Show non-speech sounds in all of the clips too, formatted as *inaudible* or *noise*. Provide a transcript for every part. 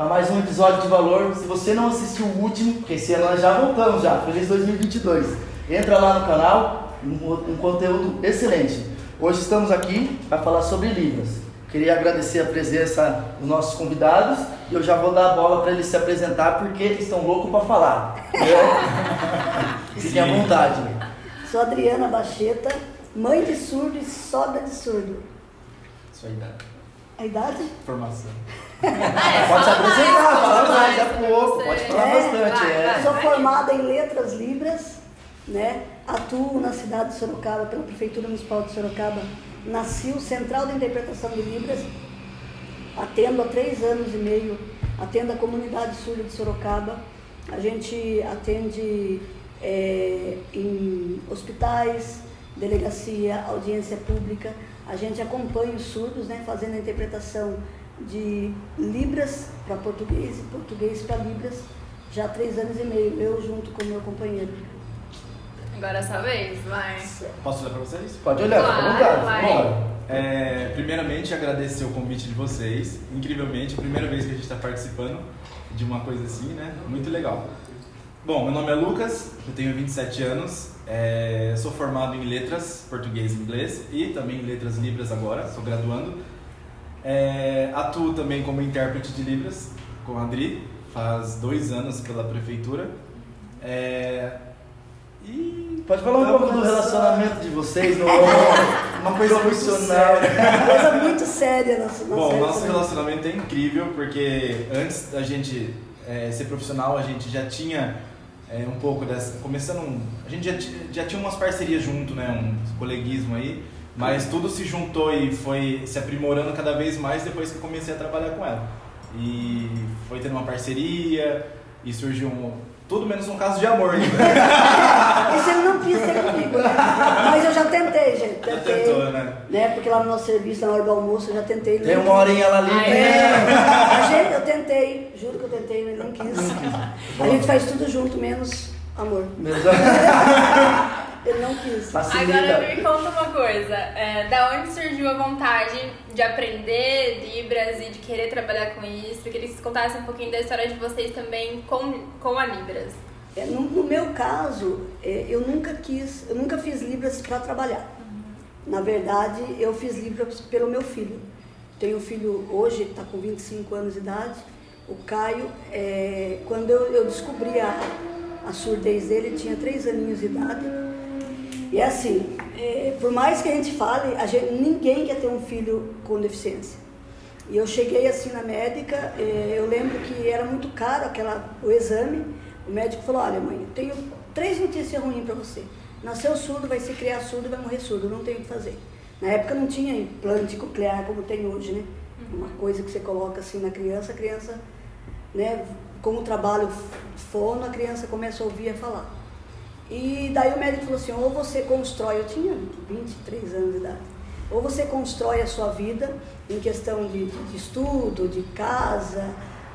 a mais um episódio de valor. Se você não assistiu o último, porque esse ano nós já voltamos já, feliz 2022. Entra lá no canal, um, um conteúdo excelente. Hoje estamos aqui para falar sobre Libras. Queria agradecer a presença dos nossos convidados e eu já vou dar a bola para eles se apresentar porque eles estão loucos para falar. *laughs* Fiquem à vontade. Sou Adriana Bacheta, mãe de surdo e sogra de surdo. Sua idade. A idade? Formação. Pode se apresentar, fala mais, é pouco, pode falar É, bastante. vai, é. vai. Sou formada em letras libras, né? Atuo na cidade de Sorocaba, pela Prefeitura Municipal de Sorocaba. Nasci o Central de Interpretação de Libras. Atendo há três anos e meio, atendo a comunidade surda de Sorocaba. A gente atende é, em hospitais, delegacia, audiência pública. A gente acompanha os surdos, né, fazendo a interpretação de Libras para português e português para Libras já há três anos e meio, eu junto com o meu companheiro. Agora é sua vez, vai. Posso olhar pra vocês? Pode olhar, fica à Claro, vontade. Bora. É, primeiramente, agradecer o convite de vocês. Incrivelmente, primeira vez que a gente está participando de uma coisa assim, né? Muito legal. Bom, meu nome é Lucas, eu tenho 27 anos, é, sou formado em letras, português e inglês e também em letras libras agora, sou graduando. É, atuo também como intérprete de libras com a Adri, faz dois anos pela prefeitura. É, e Pode falar um pouco do relacionamento de vocês, no *laughs* uma coisa muito profissional. séria. Coisa muito séria na nossa Bom, nosso relacionamento é incrível porque antes da gente eh, ser profissional, a gente já tinha eh, um pouco dessa. Começando. um- a gente já, já tinha umas parcerias junto, né? Um coleguismo aí. Mas tudo se juntou e foi se aprimorando cada vez mais depois que eu comecei a trabalhar com ela. E foi tendo uma parceria e surgiu um. Tudo menos um caso de amor ainda. *laughs* Esse ele não quis ter comigo, né? Mas eu já tentei, gente. Já Tentei, tentou, né? né? Porque lá no nosso serviço, na hora do almoço, eu já tentei. Tem uma horinha lá ali. É, a gente, eu tentei, juro que eu tentei, mas ele não quis. A gente faz tudo junto, menos amor. Mesmo- *laughs* Ele não quis. Facilita. Agora me conta uma coisa. É, da onde surgiu a vontade de aprender Libras e de querer trabalhar com isso? Eu queria que vocês contassem um pouquinho da história de vocês também com, com a Libras. É, no, no meu caso, é, eu nunca quis, eu nunca fiz Libras para trabalhar. Na verdade, eu fiz Libras pelo meu filho. Tenho um filho hoje, está com 25 anos de idade. O Caio, é, quando eu, eu descobri a, a surdez dele, ele tinha 3 aninhos de idade. E é assim, é, por mais que a gente fale, a gente, ninguém quer ter um filho com deficiência. E eu cheguei assim na médica, eh, eu lembro que era muito caro aquela, o exame. O médico falou, olha mãe, eu tenho três notícias ruins para você. Nasceu surdo, vai se criar surdo, vai morrer surdo, não tem o que fazer. Na época não tinha implante coclear como tem hoje, né? Uma coisa que você coloca assim na criança, a criança, né, com o trabalho fono, a criança começa a ouvir e a falar. E daí o médico falou assim, ou você constrói, eu tinha 23 anos de idade, ou você constrói a sua vida em questão de, de- estudo, de casa,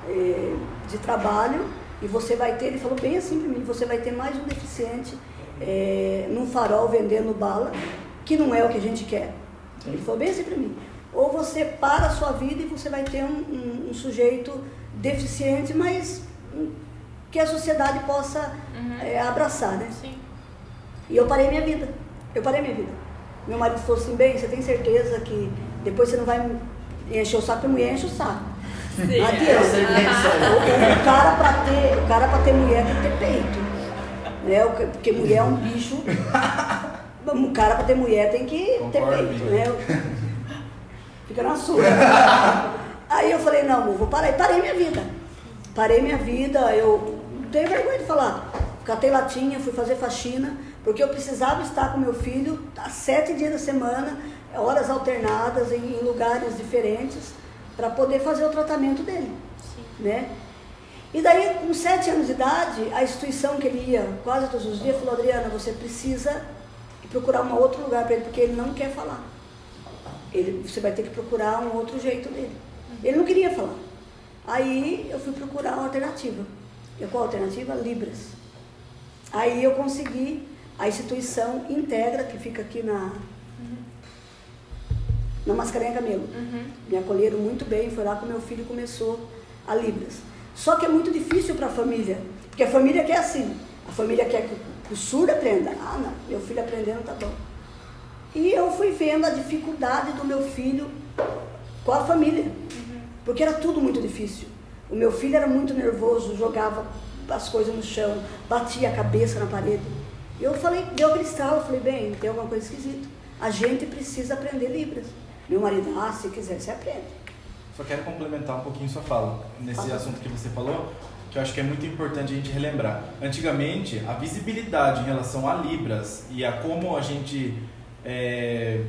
eh, de trabalho, e você vai ter, ele falou bem assim para mim, você vai ter mais um deficiente eh, num farol vendendo bala, que não é o que a gente quer. Ele falou bem assim para mim. Ou você para a sua vida e você vai ter um, um- um sujeito deficiente, mas hum, que a sociedade possa eh, abraçar, né? Sim. E eu parei minha vida. Eu parei minha vida. Meu marido falou assim, bem, você tem certeza que depois você não vai encher o saco? A mulher enche o saco. Sim. Aí. O, o cara para ter, o cara pra ter mulher tem que ter peito. Né? Porque mulher é um bicho. O cara para ter mulher tem que ter Concordo, peito. amiga. Né? Fica na sua. *laughs* Aí eu falei, não, amor, vou parar. E parei minha vida. Parei minha vida, eu não tenho vergonha de falar. Catei latinha, fui fazer faxina, porque eu precisava estar com meu filho há sete dias da semana, horas alternadas, em, em lugares diferentes, para poder fazer o tratamento dele. Né? E daí, com sete anos de idade, a instituição que ele ia quase todos os dias falou, Adriana, você precisa procurar um outro lugar para ele, porque ele não quer falar. Ele, você vai ter que procurar um outro jeito dele. Ele não queria falar. Aí eu fui procurar uma alternativa. E qual a alternativa? Libras. Aí eu consegui, a instituição Integra, que fica aqui na, na Mascarenha Camelo. Uhum. Me acolheram muito bem, foi lá que o meu filho começou a Libras. Só que é muito difícil para a família, porque a família quer assim. A família quer que o surdo aprenda. Ah, não, meu filho aprendendo tá bom. E eu fui vendo a dificuldade do meu filho com a família, porque era tudo muito difícil. O meu filho era muito nervoso, jogava as coisas no chão, batia a cabeça na parede. Eu falei, deu aquele estalo, falei, bem, tem alguma coisa esquisita. A gente precisa aprender Libras. Meu marido, ah, se quiser, você aprende. Só quero complementar um pouquinho sua fala nesse Ah. assunto que você falou, que eu acho que é muito importante a gente relembrar. Antigamente, a visibilidade em relação a Libras e a como a gente é,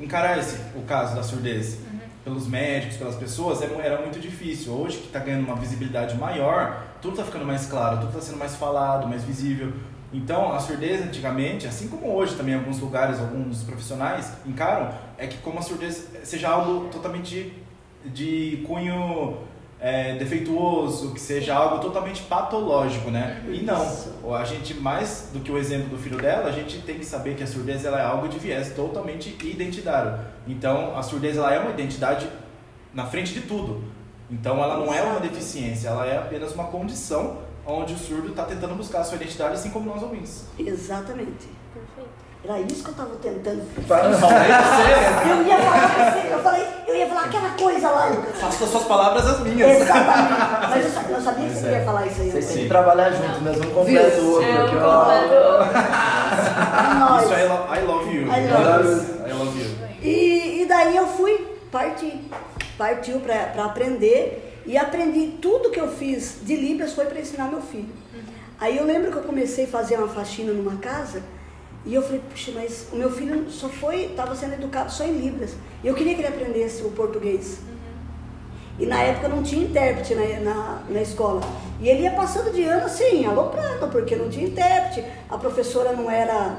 encarar esse, o caso da surdez pelos médicos, pelas pessoas, é era muito difícil. Hoje que está ganhando uma visibilidade maior, tudo está ficando mais claro, tudo está sendo mais falado, mais visível. Então, a surdez antigamente, assim como hoje também alguns lugares, alguns profissionais encaram, é que como a surdez seja algo totalmente de cunho é, defeituoso, que seja algo totalmente patológico, né? E não. A gente, mais do que o exemplo do filho dela, a gente tem que saber que a surdez ela é algo de viés totalmente identitário. Então, a surdez ela é uma identidade na frente de tudo. Então, ela não é uma deficiência, ela é apenas uma condição onde o surdo está tentando buscar a sua identidade, assim como nós ouvintes. Exatamente. Perfeito. Era isso que eu estava tentando. Fala- Eu ia falar pra você, eu falei, eu ia falar aquela coisa lá, Lucas. Faça das suas palavras as minhas. Exatamente. Mas eu sabia, eu sabia que você é. ia falar isso aí. Vocês têm que trabalhar junto, mas um completa o outro. É, um. É. Isso é I lo- I love you. I love you. I love you. E, e daí eu fui partir, partiu para aprender e aprendi tudo que eu fiz de Libras foi para ensinar meu filho. Aí eu lembro que eu comecei a fazer uma faxina numa casa e eu falei, puxa, mas o meu filho só foi, estava sendo educado só em Libras. E eu queria que ele aprendesse o português. E na época não tinha intérprete na, na, na escola. E ele ia passando de ano assim, aloprando, porque não tinha intérprete. A professora não era.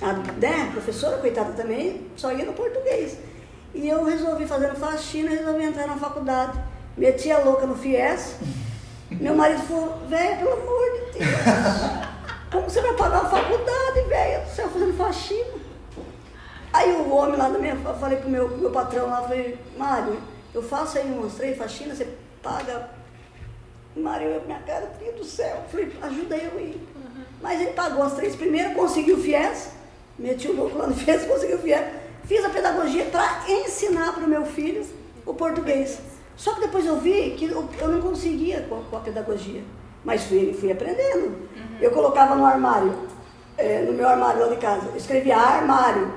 A, né, a professora, coitada também, só ia no português. E eu resolvi fazendo faxina, resolvi entrar na faculdade. Meti a louca no FIES. Meu marido falou, velho, pelo amor de Deus, *laughs* como você vai pagar a faculdade, velho? Você vai fazendo faxina. Aí o homem lá da minha, eu falei pro meu, meu patrão lá, falei, Mário, eu faço aí umas três faxinas, você paga. Mário, minha cara, filho do céu. Eu Falei, ajuda eu aí. Mas ele pagou as três primeiras, conseguiu o FIES, meti o louco lá no *laughs* FIES, conseguiu o FIES. Fiz a pedagogia para ensinar para o meu filho o português. Só que depois eu vi que eu, eu não conseguia com a, com a pedagogia. Mas fui, fui aprendendo. Eu colocava no armário, eh, no meu armário lá de casa, eu escrevia armário,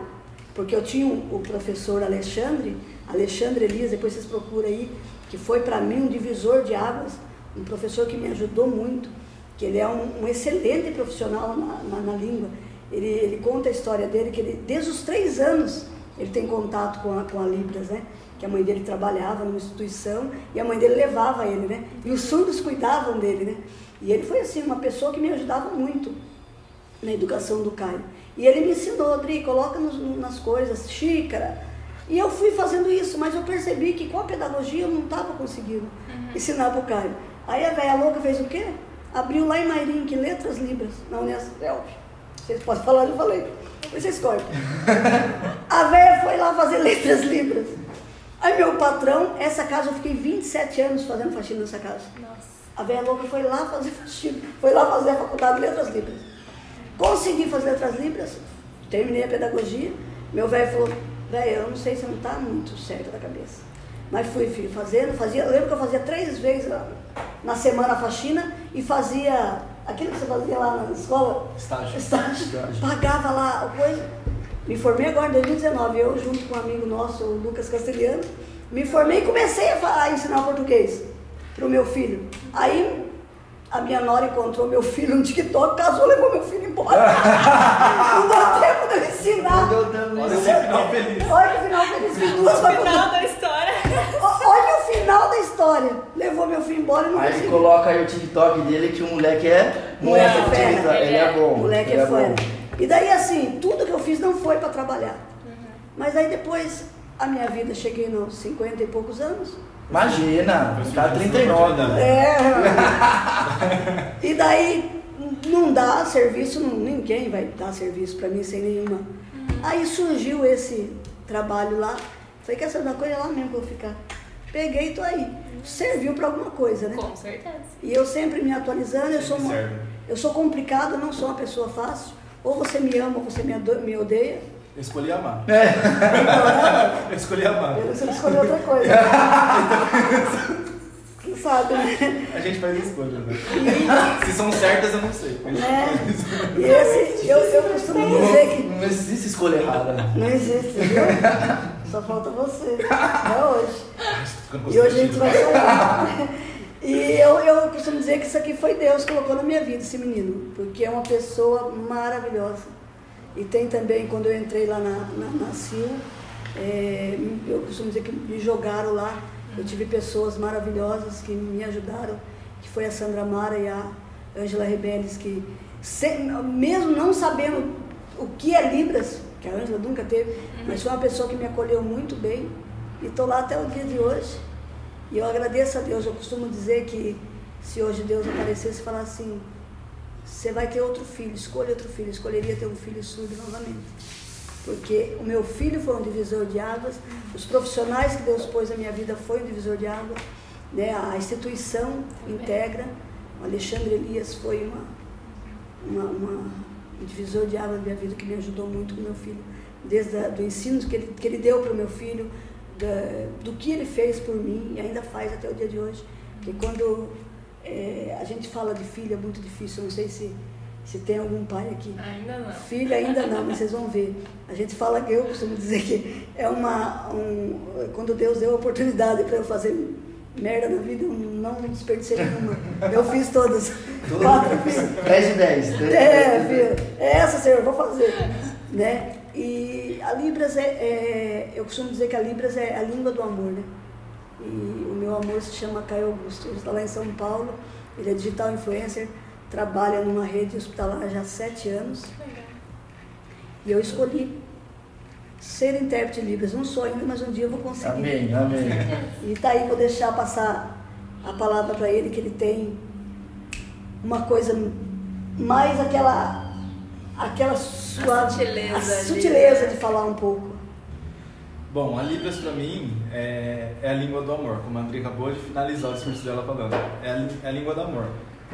porque eu tinha o professor Alexandre, Alexandre Elias, depois vocês procuram aí, que foi para mim um divisor de águas, um professor que me ajudou muito, que ele é um, um excelente profissional na, na, na língua. Ele, ele conta a história dele, que ele, desde os três anos ele tem contato com a, com a Libras, né? Que a mãe dele trabalhava numa instituição e a mãe dele levava ele, né? E os surdos cuidavam dele, né? E ele foi assim, uma pessoa que me ajudava muito na educação do Caio. E ele me ensinou, Adri, coloca nos- nas coisas, xícara. E eu fui fazendo isso, mas eu percebi que com a pedagogia eu não estava conseguindo ensinar para o Caio. Aí a velha louca fez o quê? Abriu lá em Mairim, Letras Libras, na Unesp. Vocês podem falar, eu falei. Depois vocês cortam. *laughs* A velha foi lá fazer Letras Libras. Aí meu patrão, essa casa eu fiquei 27 anos fazendo faxina nessa casa. Nossa. A velha louca foi lá fazer faxina, foi lá fazer a faculdade de Letras Libras. Consegui fazer Letras Libras, terminei a pedagogia. Meu velho falou, velho, eu não sei se não está muito certo da cabeça. Mas fui, filho, fazendo, fazia, eu lembro que eu fazia três vezes na, na semana a faxina e fazia aquilo que você fazia lá na escola, Estágio. estágio, Estágio. pagava lá a coisa. Me formei agora em 2019, eu junto com um amigo nosso, o Lucas Castelhano, me formei e comecei a, fa- a ensinar português para o meu filho. Aí a minha nora encontrou meu filho no TikTok, casou, levou meu filho embora. *laughs* Não deu tempo de eu ensinar. Não deu tempo de Olha esse final feliz. Olha que final feliz, fiz duas faculdades. Final da história. O- Olha o final da história. Levou meu filho embora e não Aí coloca aí o TikTok dele que o moleque é Moleque é fera. Ele é bom. O moleque ele é fera. bom. E daí assim, tudo que eu fiz não foi para trabalhar. Mas aí depois, a minha vida, cheguei nos 50 e poucos anos. Imagina, essa 39. oportunidade. É. *laughs* e daí não dá serviço, não- ninguém vai dar serviço para mim sem nenhuma. Aí surgiu esse trabalho lá. Falei, quer saber uma coisa? É lá mesmo que eu vou ficar. peguei e tô aí. Serviu para alguma coisa, né? Com certeza. E eu sempre me atualizando, eu sou, uma, serve. eu sou complicada, não sou uma pessoa fácil. Ou você me ama ou você me odeia. Eu escolhi amar. Então, *laughs* Eu escolhi amar. eu- você escolheu outra coisa. *laughs* Quem sabe, né? A gente faz escolhas, né? *laughs* Se são certas, eu não sei. né? E esse, eu, eu costumo dizer que Não existe escolha errada. não existe, viu? Só falta você. É hoje. E hoje a gente vai falar. E eu, eu costumo dizer que isso aqui foi Deus que colocou na minha vida, esse menino, porque é uma pessoa maravilhosa. E tem também, quando eu entrei lá na, na, na CIL, é, eu costumo dizer que me jogaram lá. Eu tive pessoas maravilhosas que me ajudaram, que foi a Sandra Mara e a Ângela Rebeles, que sem- mesmo não sabendo o que é Libras, que a Ângela nunca teve, mas foi uma pessoa que me acolheu muito bem. E estou lá até o dia de hoje. E eu agradeço a Deus. Eu costumo dizer que se hoje Deus aparecesse e falar assim, você vai ter outro filho, escolha outro filho. Eu escolheria ter um filho surdo novamente. Porque o meu filho foi um divisor de águas, os profissionais que Deus pôs na minha vida foi um divisor de águas, né? a instituição integra, o Alexandre Elias foi uma, uma, uma- um divisor de águas na minha vida que me ajudou muito com meu filho, desde o ensino que ele, que ele deu para o meu filho, da- do que ele fez por mim e ainda faz até o dia de hoje. Porque quando eh, a gente fala de filho é muito difícil, eu não sei se, se tem algum pai aqui. Ainda não. Filho ainda não, mas vocês vão ver. A gente fala que eu costumo dizer que é uma. Um, quando Deus deu a oportunidade para eu fazer merda na vida, eu não desperdicei nenhuma. Eu fiz todas. Quatro filhos. 10 de 10. É, filho, é essa, Senhor, vou fazer. Né? E a Libras é, é- Eu costumo dizer que a Libras é a língua do amor, né? E meu amor se chama Caio Augusto. Ele está lá em São Paulo, ele é digital influencer, trabalha numa rede hospitalar já há sete anos. E eu escolhi ser intérprete de Libras. Não sou ainda, mas um dia eu vou conseguir. Amém, amém. E tá aí, vou deixar passar a palavra para ele, que ele tem uma coisa mais aquela aquela sua sutileza sutileza né? de falar um pouco. Bom, a Libras pra mim é, é a língua do amor, como a André acabou de finalizar o discurso dela falando. É a, é a língua do amor.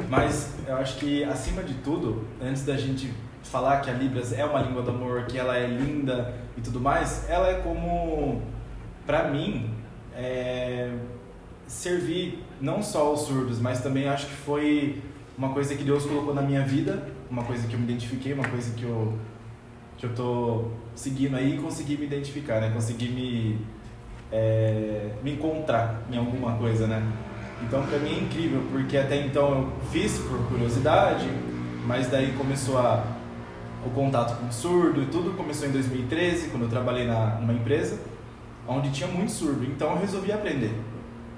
Mas eu acho que, acima de tudo, antes da gente falar que a Libras é uma língua do amor, que ela é linda e tudo mais, ela é como, pra mim, é, servir não só aos surdos, mas também acho que foi uma coisa que Deus colocou na minha vida, uma coisa que eu me identifiquei, uma coisa que eu que eu tô seguindo aí e consegui me identificar, né? Consegui me é, me encontrar em alguma coisa, né? Então pra mim é incrível, porque até então eu fiz por curiosidade, mas daí começou a, o contato com o surdo e tudo começou em 2013, quando eu trabalhei na, numa empresa onde tinha muito surdo, então eu resolvi aprender.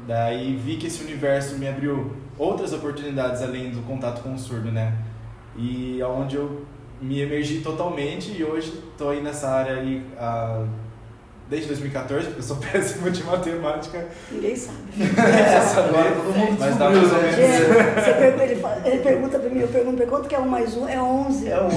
Daí vi que esse universo me abriu outras oportunidades além do contato com o surdo, né? E aonde eu me emergi totalmente e hoje estou aí nessa área aí há, desde 2014, porque eu sou *laughs* péssimo de matemática. Ninguém sabe. *laughs* Agora todo mundo Mas dá mais ou menos. Gente, você pergunta, ele, fala- ele pergunta para mim, eu pergunto quanto que é um mais um? É 11. É o 11.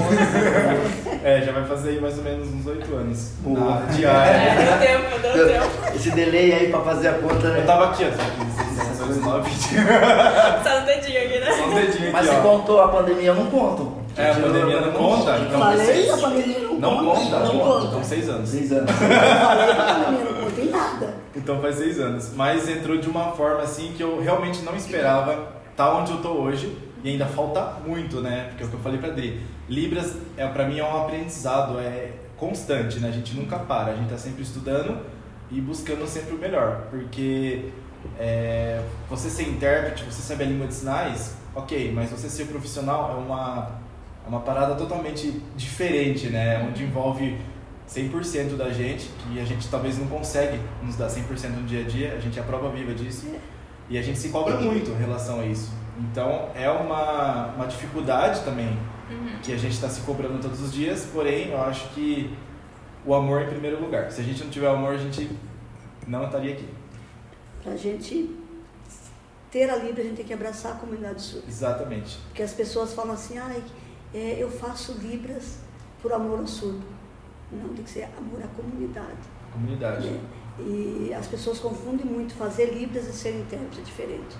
É, já vai fazer aí mais ou menos uns oito anos. Boa. Na diária. É, deu tempo, deu tempo. Esse delay aí pra fazer a conta, né? Eu tava aqui, ó. Só aqui, seis, dois, nove, Só no dedinho aqui, um Mas se contou a pandemia, eu não conto. É, a pandemia não conta, então Falei, vocês- a pandemia não, Não conta? Não Então conta. seis anos. Seis anos. *laughs* Falei a pandemia não conta em nada. Então faz seis anos. Mas entrou de uma forma assim que eu realmente não esperava estar onde eu tô hoje. E ainda falta muito, né? Porque é o que eu falei pra Adri. Libras, é, pra mim, é um aprendizado, é constante, né? A gente nunca para, a gente tá sempre estudando e buscando sempre o melhor. Porque é, você ser intérprete, você saber a língua de sinais, ok, mas você ser profissional é uma, é uma parada totalmente diferente, né? Onde envolve 100% da gente, que a gente talvez não consegue nos dar 100% no dia a dia, a gente é a prova viva disso. E a gente se cobra muito em relação a isso. Então é uma, uma dificuldade também que a gente está se cobrando todos os dias, porém eu acho que o amor em primeiro lugar. Se a gente não tiver amor, a gente não estaria aqui. Pra gente ter a Libra, a gente tem que abraçar a comunidade surda. Exatamente. Porque as pessoas falam assim, ai, é, eu faço Libras por amor ao surdo. Não, tem que ser amor à comunidade. Comunidade. né? E as pessoas confundem muito fazer Libras e ser intérprete, é diferente.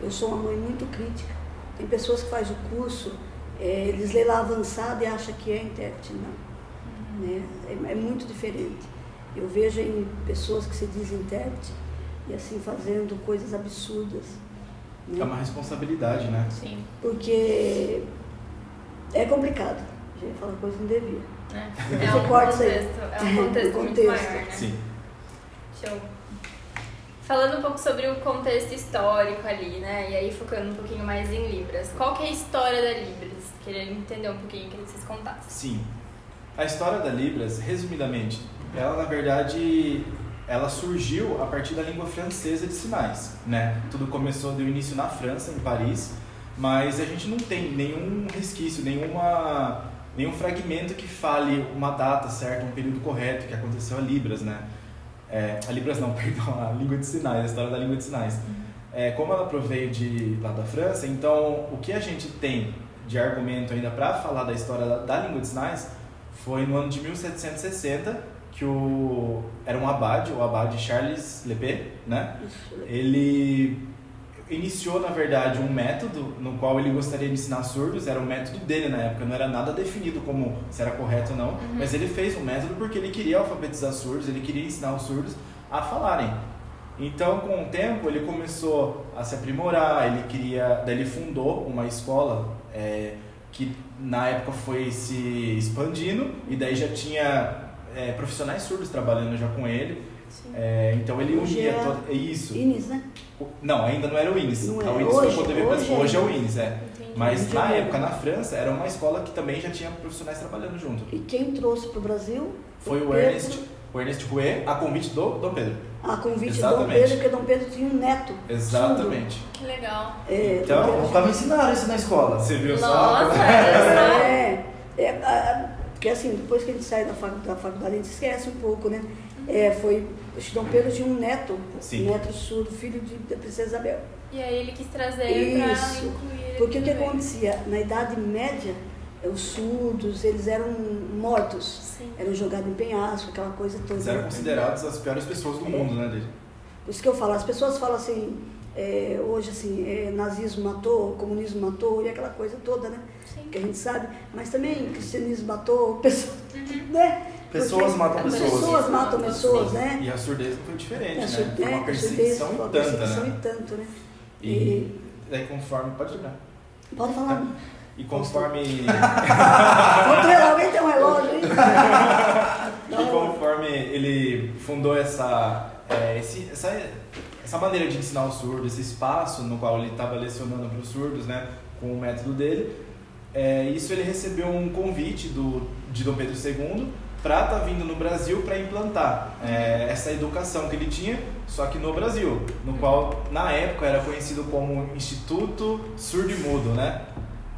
Eu sou uma mãe muito crítica. Tem pessoas que fazem o curso, é, eles lêem lá avançado e acham que é intérprete. Não. Né? É, é muito diferente. Eu vejo em pessoas que se dizem intérprete e assim fazendo coisas absurdas. Né? É uma responsabilidade, né? Sim. Porque é complicado. A gente fala coisa que não devia. É, é um contexto, *laughs* é um contexto, muito maior, né? Sim. Show. Falando um pouco sobre o contexto histórico ali, né? E aí focando um pouquinho mais em Libras. Qual que é a história da Libras? Queria entender um pouquinho, queria que vocês contassem. Sim. A história da Libras, resumidamente, ela na verdade ela surgiu a partir da língua francesa de sinais, né? Tudo começou do início na França, em Paris, mas a gente não tem nenhum resquício, nenhuma nenhum fragmento que fale uma data certa, um período correto que aconteceu a Libras, né? É, a Libras não, *laughs* perdão, a língua de sinais, a história da língua de sinais. É, como ela proveio de lá da França, então o que a gente tem de argumento ainda para falar da história da, da, língua de sinais foi no ano de 1760 que o era um abade, o abade Charles Lepé, né? Ele iniciou, na verdade, um método no qual ele gostaria de ensinar surdos, era o método dele na época, não era nada definido como se era correto ou não, uhum. mas ele fez um método porque ele queria alfabetizar surdos, ele queria ensinar os surdos a falarem. Então, com o tempo, ele começou a se aprimorar, ele queria, daí ele fundou uma escola é, que na época foi se expandindo e daí já tinha é, profissionais surdos trabalhando já com ele. É, então ele hoje unia é todo. Isso. Inis, né? Não, ainda não era o Inis. Não o é. Inis hoje, foi hoje, hoje é o Inis. Inis, é. Entendi. Mas Hoje na é. época, na França, era uma escola que também já tinha profissionais trabalhando junto. E quem trouxe para o Brasil? Foi o Pedro, Ernest, o Ernest Rouet, a convite do Dom Pedro. A convite de Dom. Pedro, porque Dom Pedro tinha um neto. Exatamente. Que legal. surdo. É, Então, me ensinaram isso na escola. Você viu só? Nossa, *laughs* só. É, é, a- porque assim, depois que a gente sai da facu- da faculdade, a gente esquece um pouco, né? É, foi, Dom Pedro tinha um neto, Sim. um neto surdo, filho de, da princesa Isabel. E aí ele quis trazer Isso. incluir ele Porque o que também. acontecia? Na Idade Média, eh, os surdos, eles eram mortos, Sim. eram jogados em penhasco, aquela coisa toda. Eles eram considerados as piores pessoas do mundo, né? Por isso que eu falo, as pessoas falam assim, é, hoje assim, é, nazismo matou, comunismo matou, e aquela coisa toda, né? Sim. Que a gente sabe, mas também cristianismo matou pessoas, Uhum. né? Pessoas Porque matam pessoas. Pessoas matam pessoas, né? E a surdez não foi diferente, É, né? sur- Foi é, uma perseguição surdez, e uma tanta, perseguição né? e tanto, né? E daí conforme. Pode lembrar. Pode falar. E conforme. *laughs* Outro relógio, alguém tem um relógio aí? *laughs* E conforme ele fundou essa, é, esse- essa, essa maneira de ensinar o surdo, esse espaço no qual ele estava lecionando para os surdos, né, com o método dele, é, isso ele recebeu um convite do, de Dom Pedro II para estar vindo no Brasil para implantar é, essa educação que ele tinha, só que no Brasil, no qual na época era conhecido como Instituto Surdo e Mudo, né?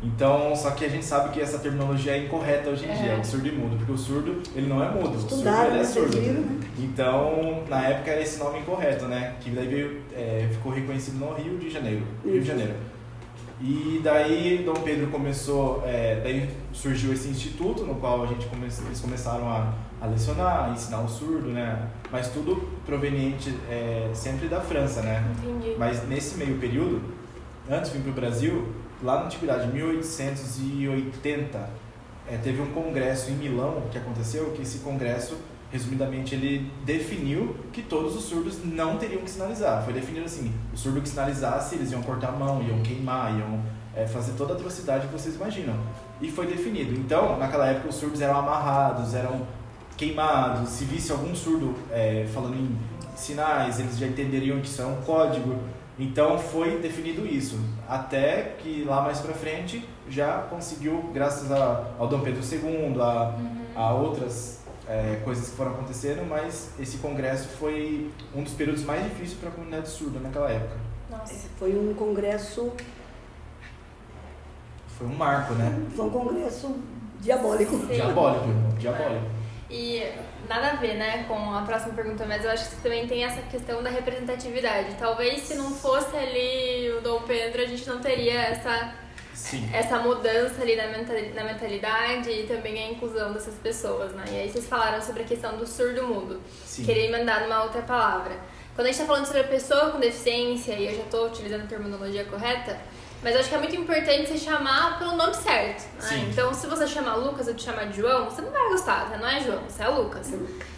Então, só que a gente sabe que essa terminologia é incorreta hoje em É. dia, o surdo e mudo, porque o surdo ele não é mudo, o surdo ele é né? Surdo. né? Então, na época era esse nome incorreto, né? Que daí veio, é, ficou reconhecido no Rio de Janeiro. Rio de. Janeiro. E daí Dom Pedro começou, é, daí surgiu esse instituto no qual a gente come, eles começaram a, a lecionar, a ensinar o surdo, né? Mas tudo proveniente é, sempre da França, né? Entendi. Mas nesse meio período, antes de vir para o Brasil, lá na Antiguidade, 1880, eh, teve um congresso em Milão que aconteceu, que esse congresso, resumidamente, ele definiu que todos os surdos não teriam que sinalizar. Foi definido assim, o surdo que sinalizasse, eles iam cortar a mão, iam queimar, iam eh, fazer toda a atrocidade que vocês imaginam. E foi definido. Então, naquela época, os surdos eram amarrados, eram queimados. Se visse algum surdo eh, falando em sinais, eles já entenderiam que isso é um código. Então foi definido isso, até que lá mais pra frente já conseguiu, graças a, ao Dom Pedro II, a, a outras é, coisas que foram acontecendo, mas esse congresso foi um dos períodos mais difíceis para a comunidade surda naquela época. Nossa. Foi um congresso, Foi um marco, né? *laughs* foi um congresso diabólico. Sim. Diabólico, diabólico. E nada a ver, né, com a próxima pergunta, mas eu acho que também tem essa questão da representatividade. Talvez se não fosse ali o Dom Pedro, a gente não teria essa Sim. essa mudança ali na mentali- na mentalidade e também a inclusão dessas pessoas, né? E aí vocês falaram sobre a questão do surdo-mudo. Sim. Queria emendar numa outra palavra. Quando a gente tá falando sobre a pessoa com deficiência, e eu já tô utilizando a terminologia correta, mas eu acho que é muito importante você chamar pelo nome certo. né? Então, se você chamar Lucas ou te chamar de João, você não vai gostar, você não é João, você é Lucas.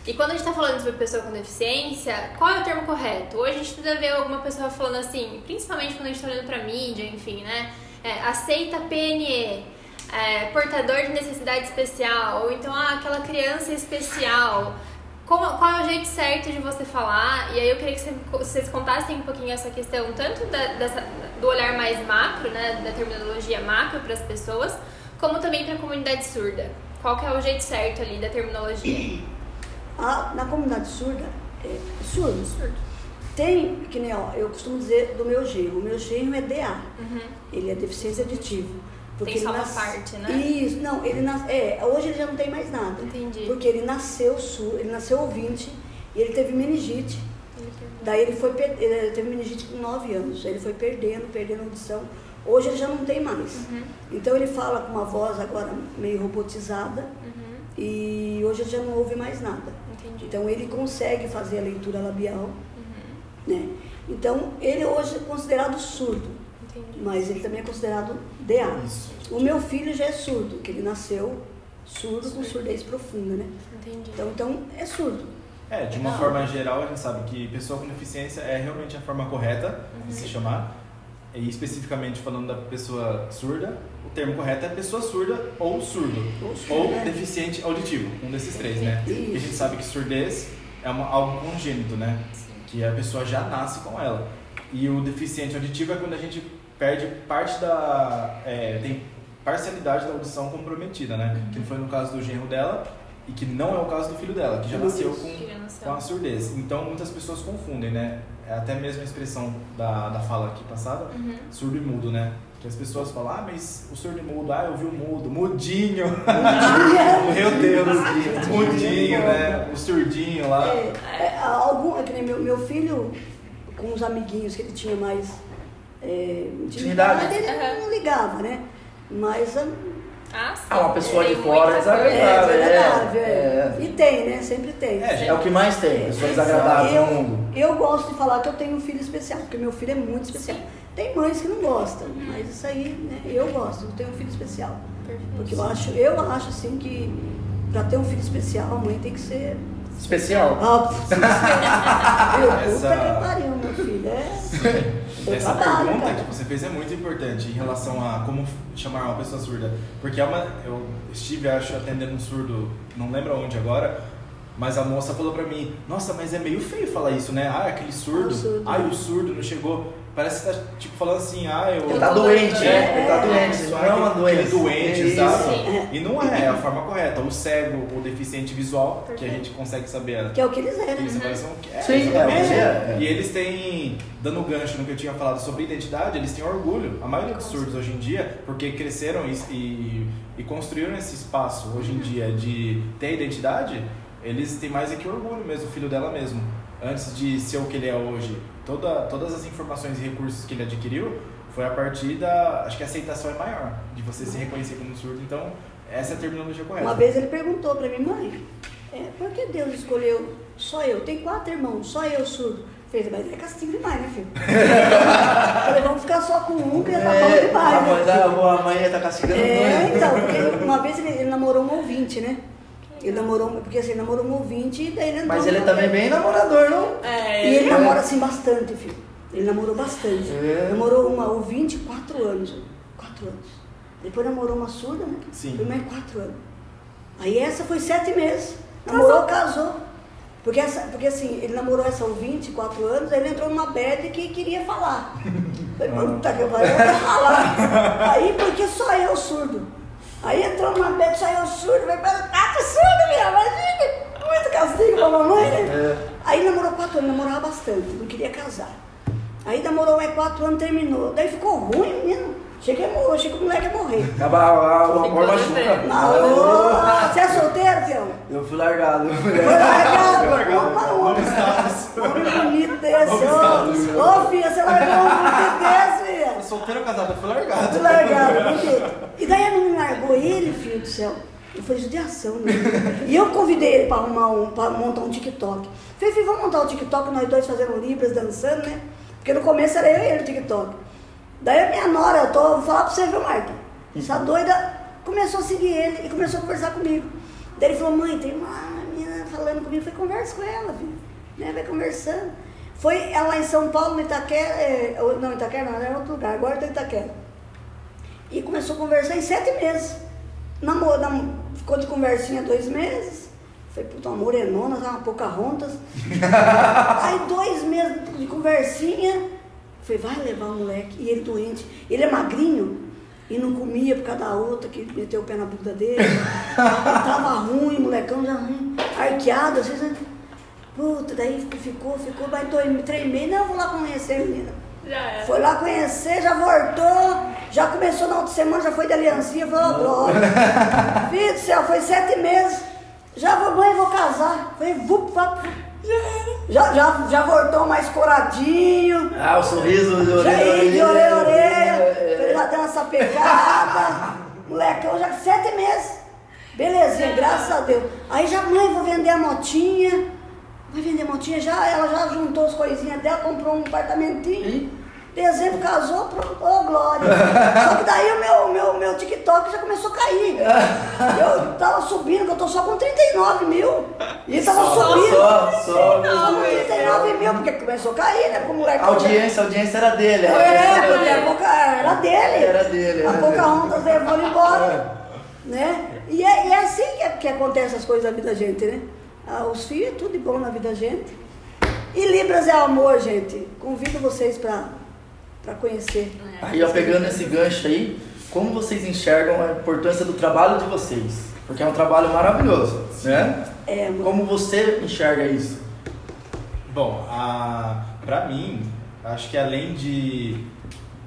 E quando a gente tá falando sobre pessoa com deficiência, qual é o termo correto? Hoje a gente ainda vê alguma pessoa falando assim, principalmente quando a gente tá olhando pra mídia, enfim, né? É, aceita PNE, é, portador de necessidade especial, ou então ah, aquela criança especial. Como- qual é o jeito certo de você falar? E aí eu queria que você- vocês contassem um pouquinho essa questão, tanto da- dessa- do olhar mais macro, né, da terminologia macro para as pessoas, como também para a comunidade surda. Qual que é o jeito certo ali da terminologia? A- na comunidade surda, é, surdo, tem, que nem ó, eu costumo dizer do meu genro, o meu genro é DA, ele é deficiência auditiva. Uhum. Tem só uma parte, né? Isso, não, ele nas... é, hoje ele já não tem mais nada. Entendi. Porque ele nasceu surdo, ele nasceu ouvinte e ele teve meningite. Daí ele foi per- ele teve meningite com 9 anos. Ele foi perdendo, perdendo audição. Hoje ele já não tem mais. Uhum. Então ele fala com uma voz agora meio robotizada Uhum. e hoje ele já não ouve mais nada. Entendi. Então ele consegue fazer a leitura labial, Uhum. Né? Então ele hoje é considerado surdo, Entendi. mas ele também é considerado DA. O meu filho já é surdo, que ele nasceu surdo com surdez profunda, né? Entendi. Então, então é surdo. É, de uma Não. forma geral, a gente sabe que pessoa com deficiência é realmente a forma correta de se chamar. E especificamente falando da pessoa surda, o termo correto é pessoa surda ou surdo. Ou surdo, Ou né? deficiente auditivo, um desses três, né? Isso. E a gente sabe que surdez é uma, algo congênito, né? Que a pessoa já nasce com ela. E o deficiente auditivo é quando a gente perde parte da. é, tem parcialidade da audição comprometida, né? Que foi no caso do genro dela e que não é o caso do filho dela, que já nasceu com, com a surdez. Então muitas pessoas confundem, né? É até mesmo a expressão da, da fala aqui passada, Uhum. surdo e mudo, né? Que as pessoas falam, ah, mas o surdo e mudo, ah, eu vi o mudo, mudinho. *laughs* Meu Deus, mudinho, né? O surdinho lá. É, é, algum, é que nem meu, meu filho, com os amiguinhos que ele tinha mais é, Intimidade. ele não ligava, né? Mas ah, Ah, sim. Ah, uma pessoa de fora é coisa. é desagradável. desagradável. é, É, é. E tem, né? Sempre tem. É, gente, É o que mais tem, pessoas desagradáveis eu, no mundo. Eu gosto de falar que eu tenho um filho especial, porque meu filho é muito especial. Tem mães que não gostam, mas isso aí, né, eu gosto, eu tenho um filho especial. Perfeito. Porque eu acho, eu acho assim que para ter um filho especial, a mãe tem que ser. Especial. Ah. *laughs* Eu, puta que pariu, meu filho. É. *laughs* Essa pergunta cara. que você fez é muito importante em relação a como chamar uma pessoa surda. Porque é uma, eu estive, acho, atendendo um surdo, não lembro onde agora, mas a moça falou pra mim, nossa, mas é meio feio falar isso, né? Ah, aquele surdo. Ah, surdo. Ai, o surdo não chegou. Parece que tá, tipo, falando assim, ah, eu... Ele tá doente, doente, né? Ele tá é. doente, Só não é uma aquele doença. doente, Isso. exato. Sim. E não é, é a forma correta. O cego, o deficiente visual, que a Perfeito. gente consegue saber a Que é o que eles eram. eles né? aparecem é, Sim, é, é, é. E eles têm, dando gancho no que eu tinha falado sobre identidade, eles têm orgulho. A maioria dos surdos hoje em dia, porque cresceram e, e, e construíram esse espaço hoje em dia de ter identidade, eles têm mais é que orgulho mesmo, o filho dela mesmo. Antes de ser o que ele é hoje, toda, todas as informações e recursos que ele adquiriu foi a partir da. Acho que a aceitação é maior, de você se reconhecer como surdo. Então, essa é a terminologia correta. Uma vez ele perguntou pra mim, mãe, é, por que Deus escolheu só eu? Tem quatro irmãos, só eu surdo. Fez, mas é castigo demais, né, filho? Falei, vamos ficar só com um, que já tá bom É, a demais. mãe, a mãe ia tá castigando É, dois. então, porque uma vez ele, ele namorou um ouvinte, né? Ele namorou, porque assim, ele namorou um ouvinte e daí ele entrou Mas ele também é bem namorador, não? É, E ele É. namora assim bastante, filho. Ele namorou bastante. É. Namorou uma ouvinte quatro anos. Quatro anos. Depois namorou uma surda, né? Sim. Foi mais quatro anos. Aí essa foi sete meses. Namorou, casou. Porque, essa, porque assim, ele namorou essa ouvinte quatro anos, aí ele entrou numa bad que queria falar. *laughs* Falei, puta que pariu, eu quero falar. *laughs* Aí, porque só eu surdo. Aí entrou numa bad, só eu surdo. Falei, ah, tu surdo, minha, imagina. Muito castigo pra mamãe, né? É. Aí namorou quatro anos, namorava bastante, não queria casar. Aí namorou mais quatro anos, terminou. Daí ficou ruim, menino. Achei que, ia morrer, achei que o moleque ia morrer. Acaba a- o amor machuca. Não, você é solteiro, fião? Eu fui largado. Foi largado. largado. Opa, homem, homem bonito desse. Ô, filha, você largou um bonito desse. Solteiro casado? Eu fui largado. Largado, porque... E daí a menina largou ele, filho do céu. Eu falei, judiação, né? E eu convidei ele para arrumar um, para montar um TikTok. Falei, filho, vamos montar o um TikTok, nós dois fazendo libras, dançando, né? Porque no começo era eu e ele no TikTok. Daí a minha nora, eu tô, vou falar pra você, viu, Marta? Essa doida começou a seguir ele e começou a conversar comigo. Daí ele falou, mãe, tem uma menina falando comigo. Falei, conversa com ela, filho. Né? Vai conversando. Foi ela lá em São Paulo, no Itaquera, é, não, Itaquera não, era outro lugar, agora tem Itaquera. E começou a conversar em sete meses. Namor, nam, ficou de conversinha dois meses. Foi puta, uma morenona, uma pouca rontas. *laughs* Aí dois meses de conversinha. Falei, vai levar o moleque. E ele doente. Ele é magrinho e não comia por causa da outra que meteu o pé na bunda dele. ele *laughs* tava ruim, molecão já ruim, arqueado, às vezes. Puta, daí ficou, ficou, vai dois, três meses, não, vou lá conhecer a menina. Já é. Foi lá conhecer, já voltou, já começou na outra semana, já foi de aliancinha, falou, glória. *laughs* Filho do céu, foi sete meses, já vou, mãe, vou casar. Foi, vup, vup, já, já, já voltou mais coradinho. Ah, o sorriso de orelha. De orelha, orelha. Já deu uma sapecada. *laughs* Molecão, já sete meses. Belezinha, graças a Deus. Aí já, mãe, vou vender a motinha. Vai vender motinha já, ela já juntou as coisinhas dela, comprou um apartamentinho. E? Dezembro casou, pronto, ô oh, glória. *laughs* Só que daí o meu, meu, meu TikTok já começou a cair. *laughs* Eu tava subindo, que eu tô só com 39 mil. E tava só, subindo. Só, só, só com 39 mil, porque começou a cair, né? Porque o moleque. A audiência, a audiência era dele. É, porque a boca era dele. Era dele. A Pocahontas levou ele embora. *laughs* Né? E é, e é assim que, que acontece as coisas na vida da gente, né? Ah, os filhos é tudo de bom na vida da gente. E Libras é amor, gente. Convido vocês para para conhecer. Aí, ó, pegando esse gancho aí, como vocês enxergam a importância do trabalho de vocês? Porque é um trabalho maravilhoso, né? É, como você enxerga isso? Bom, a, pra mim, acho que além de,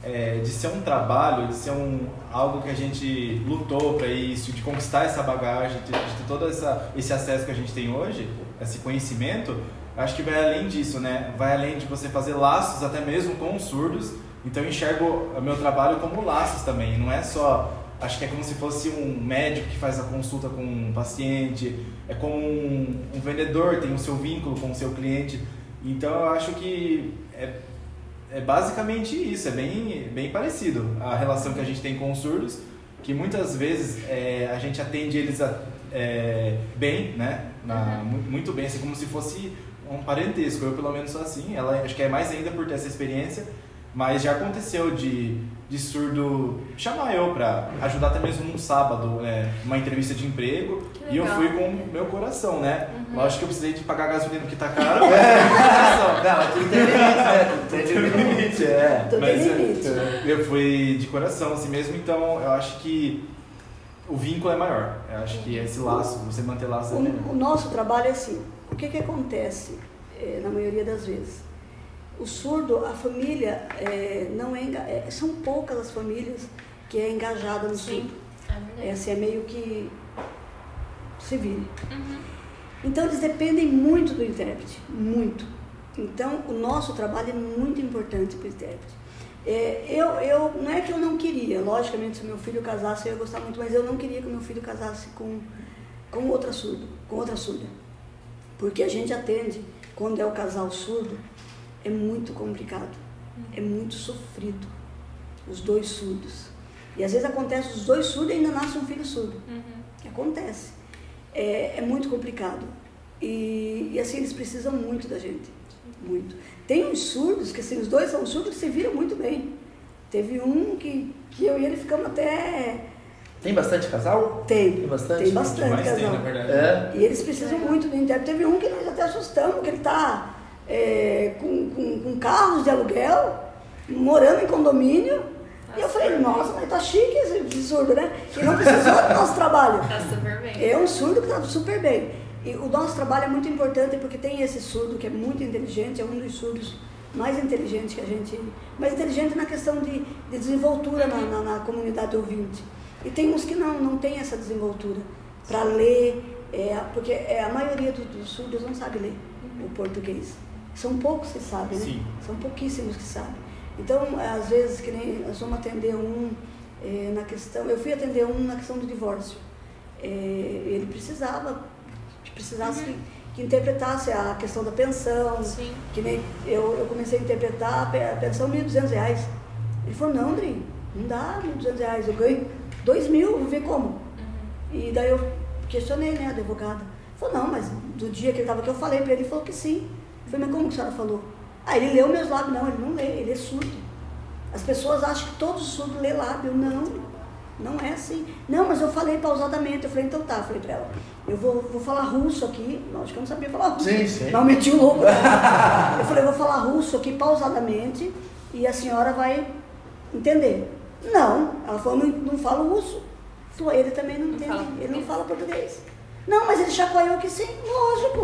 é, de ser um trabalho, de ser um, algo que a gente lutou para isso, de conquistar essa bagagem, de, de ter todo essa, esse acesso que a gente tem hoje, esse conhecimento, acho que vai além disso, né? Vai além de você fazer laços até mesmo com os surdos então eu enxergo o meu trabalho como laços também, não é só. Acho que é como se fosse um médico que faz a consulta com um paciente, é como um, um vendedor tem o seu vínculo com o seu cliente. Então eu acho que é, é basicamente isso, é bem, bem parecido a relação que a gente tem com os surdos, que muitas vezes é, a gente atende eles a, é, bem, né? Na, uhum. Muito bem, assim, como se fosse um parentesco. Eu pelo menos sou assim, ela acho que é mais ainda por ter essa experiência mas já aconteceu de, de surdo chamar eu para ajudar até mesmo num sábado, é, uma entrevista de emprego. E eu fui com o meu coração, né? Uhum. Lógico que eu precisei de pagar gasolina que tá caro. *laughs* É, não, tudo tem limite, né? Tudo tem limite, é. Mas eu, eu fui de coração assim mesmo, então eu acho que o vínculo é maior. Eu acho que esse laço, você manter laço é o, o nosso trabalho é assim. O que que acontece é, na maioria das vezes? O surdo, a família, é, não é, é, são poucas as famílias que é engajada no Sim, surdo. É, é, assim, é meio que se vire. Uhum. Então eles dependem muito do intérprete, muito. Então o nosso trabalho é muito importante para o intérprete. É, eu, eu, não é que eu não queria, logicamente se meu filho casasse eu ia gostar muito, mas eu não queria que meu filho casasse com, com outra surdo, com outra surda. Porque a gente atende, quando é o casal surdo, é muito complicado, é muito sofrido, os dois surdos. E às vezes acontece, os dois surdos ainda nascem um filho surdo. Uhum. Acontece. É, é, muito complicado. E, e, assim, eles precisam muito da gente. Muito. Tem uns surdos, que assim, os dois são surdos que se viram muito bem. Teve um que, que eu e ele ficamos até. Tem bastante casal? Tem. Tem bastante? Tem bastante casal. Tem, na verdade. É. E eles precisam muito do intérprete. Teve um que nós até assustamos, que ele está é, com, com, com, carros de aluguel, morando em condomínio. Tá e eu falei, nossa, mas tá chique esse surdo, né? E não precisou do nosso trabalho. Tá super bem. É um surdo que tá super bem. E o nosso trabalho é muito importante porque tem esse surdo que é muito inteligente, é um dos surdos mais inteligentes que a gente. Mais inteligente na questão de, de desenvoltura na, na, na, comunidade ouvinte. E tem uns que não, não tem essa desenvoltura para ler, é, porque é, a maioria dos, dos surdos não sabe ler o português. São poucos que sabem, né? Sim. São pouquíssimos que sabem. Então, às vezes, que nem nós vamos atender um é, na questão. Eu fui atender um na questão do divórcio. É, ele precisava, precisasse que, que interpretasse a questão da pensão. Sim. Que nem eu, eu comecei a interpretar a pe- a pensão 1.200 reais. Ele falou, não, Dri, não dá 1.200 reais, Eu ganho R$ mil, vou ver como. E daí eu questionei, né, a advogada. Falou, não, mas do dia que ele estava aqui eu falei para ele, ele falou que sim. Eu falei, mas como que a senhora falou? Ah, ele leu meus lábios. Não, ele não lê, ele é surdo. As pessoas acham que todo surdo lê lábio. Não, não é assim. Não, mas eu falei pausadamente. Eu falei, então tá, eu falei para ela, eu vou, vou falar russo aqui. Lógico que eu não sabia falar russo. Sim, sim. Não, meti o louco. eu falei, eu vou falar russo aqui pausadamente e a senhora vai entender. Não, ela falou, não, não falo russo. Falou, ele também não, Não entende, fala ele não português. fala português. Não, mas ele chacoalhou que sim, lógico.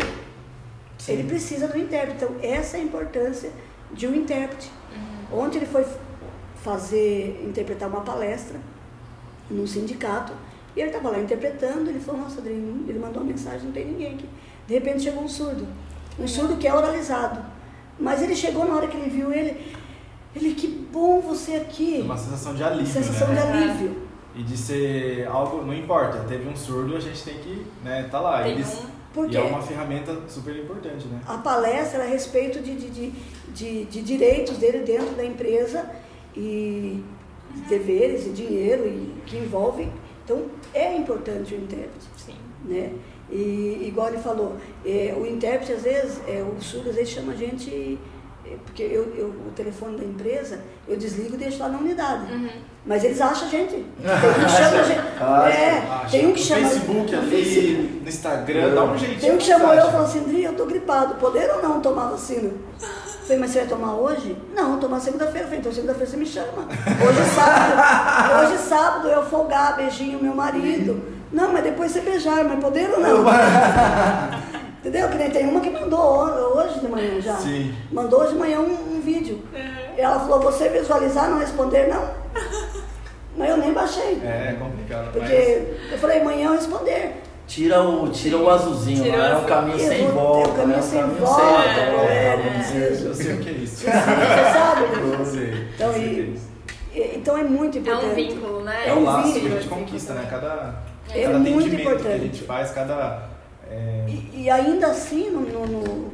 Ele precisa do intérprete. Então, essa é a importância de um intérprete. Ontem ele foi fazer, interpretar uma palestra num sindicato e ele estava lá interpretando. Ele falou: Nossa, Adriano, ele mandou uma mensagem, não tem ninguém aqui. De repente chegou um surdo, um surdo que é oralizado. Mas ele chegou na hora que ele viu ele, ele, que bom você aqui. Uma sensação de alívio, Sensação né? de alívio. E de ser algo, não importa, teve um surdo, a gente tem que, né, tá lá. Tem Eles, um- Por e é uma ferramenta super importante, né? A palestra era a respeito de, de, de, de, de direitos dele dentro da empresa e deveres e dinheiro e que envolve. Então, é importante o intérprete. Sim. Né? E igual ele falou, é, o intérprete às vezes, é, o surdo às vezes chama a gente, é, porque eu, eu, o telefone da empresa, eu desligo e deixo lá na unidade. Uhum. Mas eles acham a gente. *laughs* Tem um que chama a gente. Acha. É, Acha. tem um que no chama. Facebook no ali, Facebook. no Instagram, dá um jeitinho. Tem um que chamou eu e falou assim, Dri, eu tô gripado, poder ou não tomar vacina? Falei, mas você vai tomar hoje? Não, vou tomar segunda-feira. Eu Falei, então segunda-feira você me chama. Hoje é sábado. *laughs* Hoje é sábado, eu folgar, beijinho meu marido. Não, mas depois você beijar, mas poder ou não? *laughs* Entendeu? Que nem tem uma que mandou ho- hoje de manhã já. Sim. Mandou hoje de manhã um, um vídeo. E ela falou, você visualizar, não responder, não? *laughs* Mas eu nem baixei. É, é complicado. Porque eu falei, amanhã eu responder. Tira o, tira o azulzinho Tira é um caminho Eu sem volta. é um caminho né? sem caminho volta, é, vamos é. dizer. Mas eu sei o que é isso. Você sabe, né? Eu sei. Então, eu sei o que é e- isso. Então é muito É importante. um vínculo, né? É um laço que a vínculo. gente conquista, né? Cada, É cada muito atendimento que a importante. gente faz, cada. é, E, e ainda assim, no, no, no-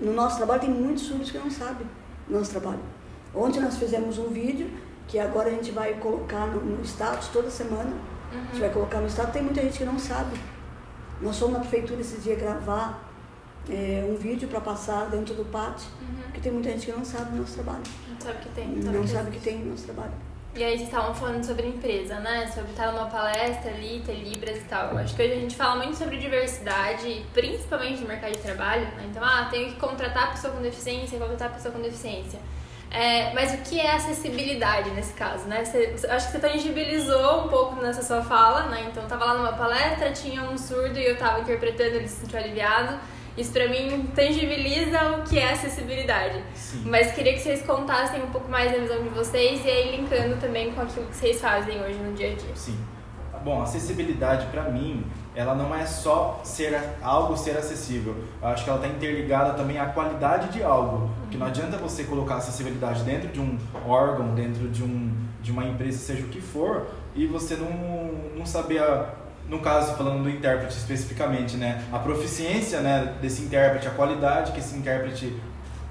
no nosso trabalho, tem muitos surdos que não sabem nosso trabalho. Ontem nós fizemos um vídeo que agora a gente vai colocar no, no status toda semana. A gente vai colocar no status. Tem muita gente que não sabe. Nós fomos na prefeitura esse dia gravar é, um vídeo para passar dentro do pátio, porque tem muita gente que não sabe do nosso trabalho. Não sabe que tem. Não sabe que tem no nosso trabalho. E aí vocês estavam falando sobre empresa, né? Sobre estar numa palestra ali, ter libras e tal. Acho que hoje a gente fala muito sobre diversidade, principalmente no mercado de trabalho. Né? Então, ah, tenho que contratar pessoa com deficiência, contratar pessoa com deficiência. É, mas o que é acessibilidade nesse caso, né? Você, acho que você tangibilizou um pouco nessa sua fala, né? Então, eu tava lá numa palestra, tinha um surdo e eu tava interpretando, ele se sentiu aliviado. Isso pra mim tangibiliza o que é acessibilidade. Sim. Mas queria que vocês contassem um pouco mais da visão de vocês e aí linkando também com aquilo que vocês fazem hoje no dia a dia. Sim. Bom, acessibilidade para mim, ela não é só ser algo ser acessível. Eu acho que ela está interligada também à qualidade de algo. Porque não adianta você colocar acessibilidade dentro de um órgão, dentro de, um, de uma empresa, seja o que for, e você não, não saber a, no caso, falando do intérprete especificamente, né, a proficiência né, desse intérprete, a qualidade que esse intérprete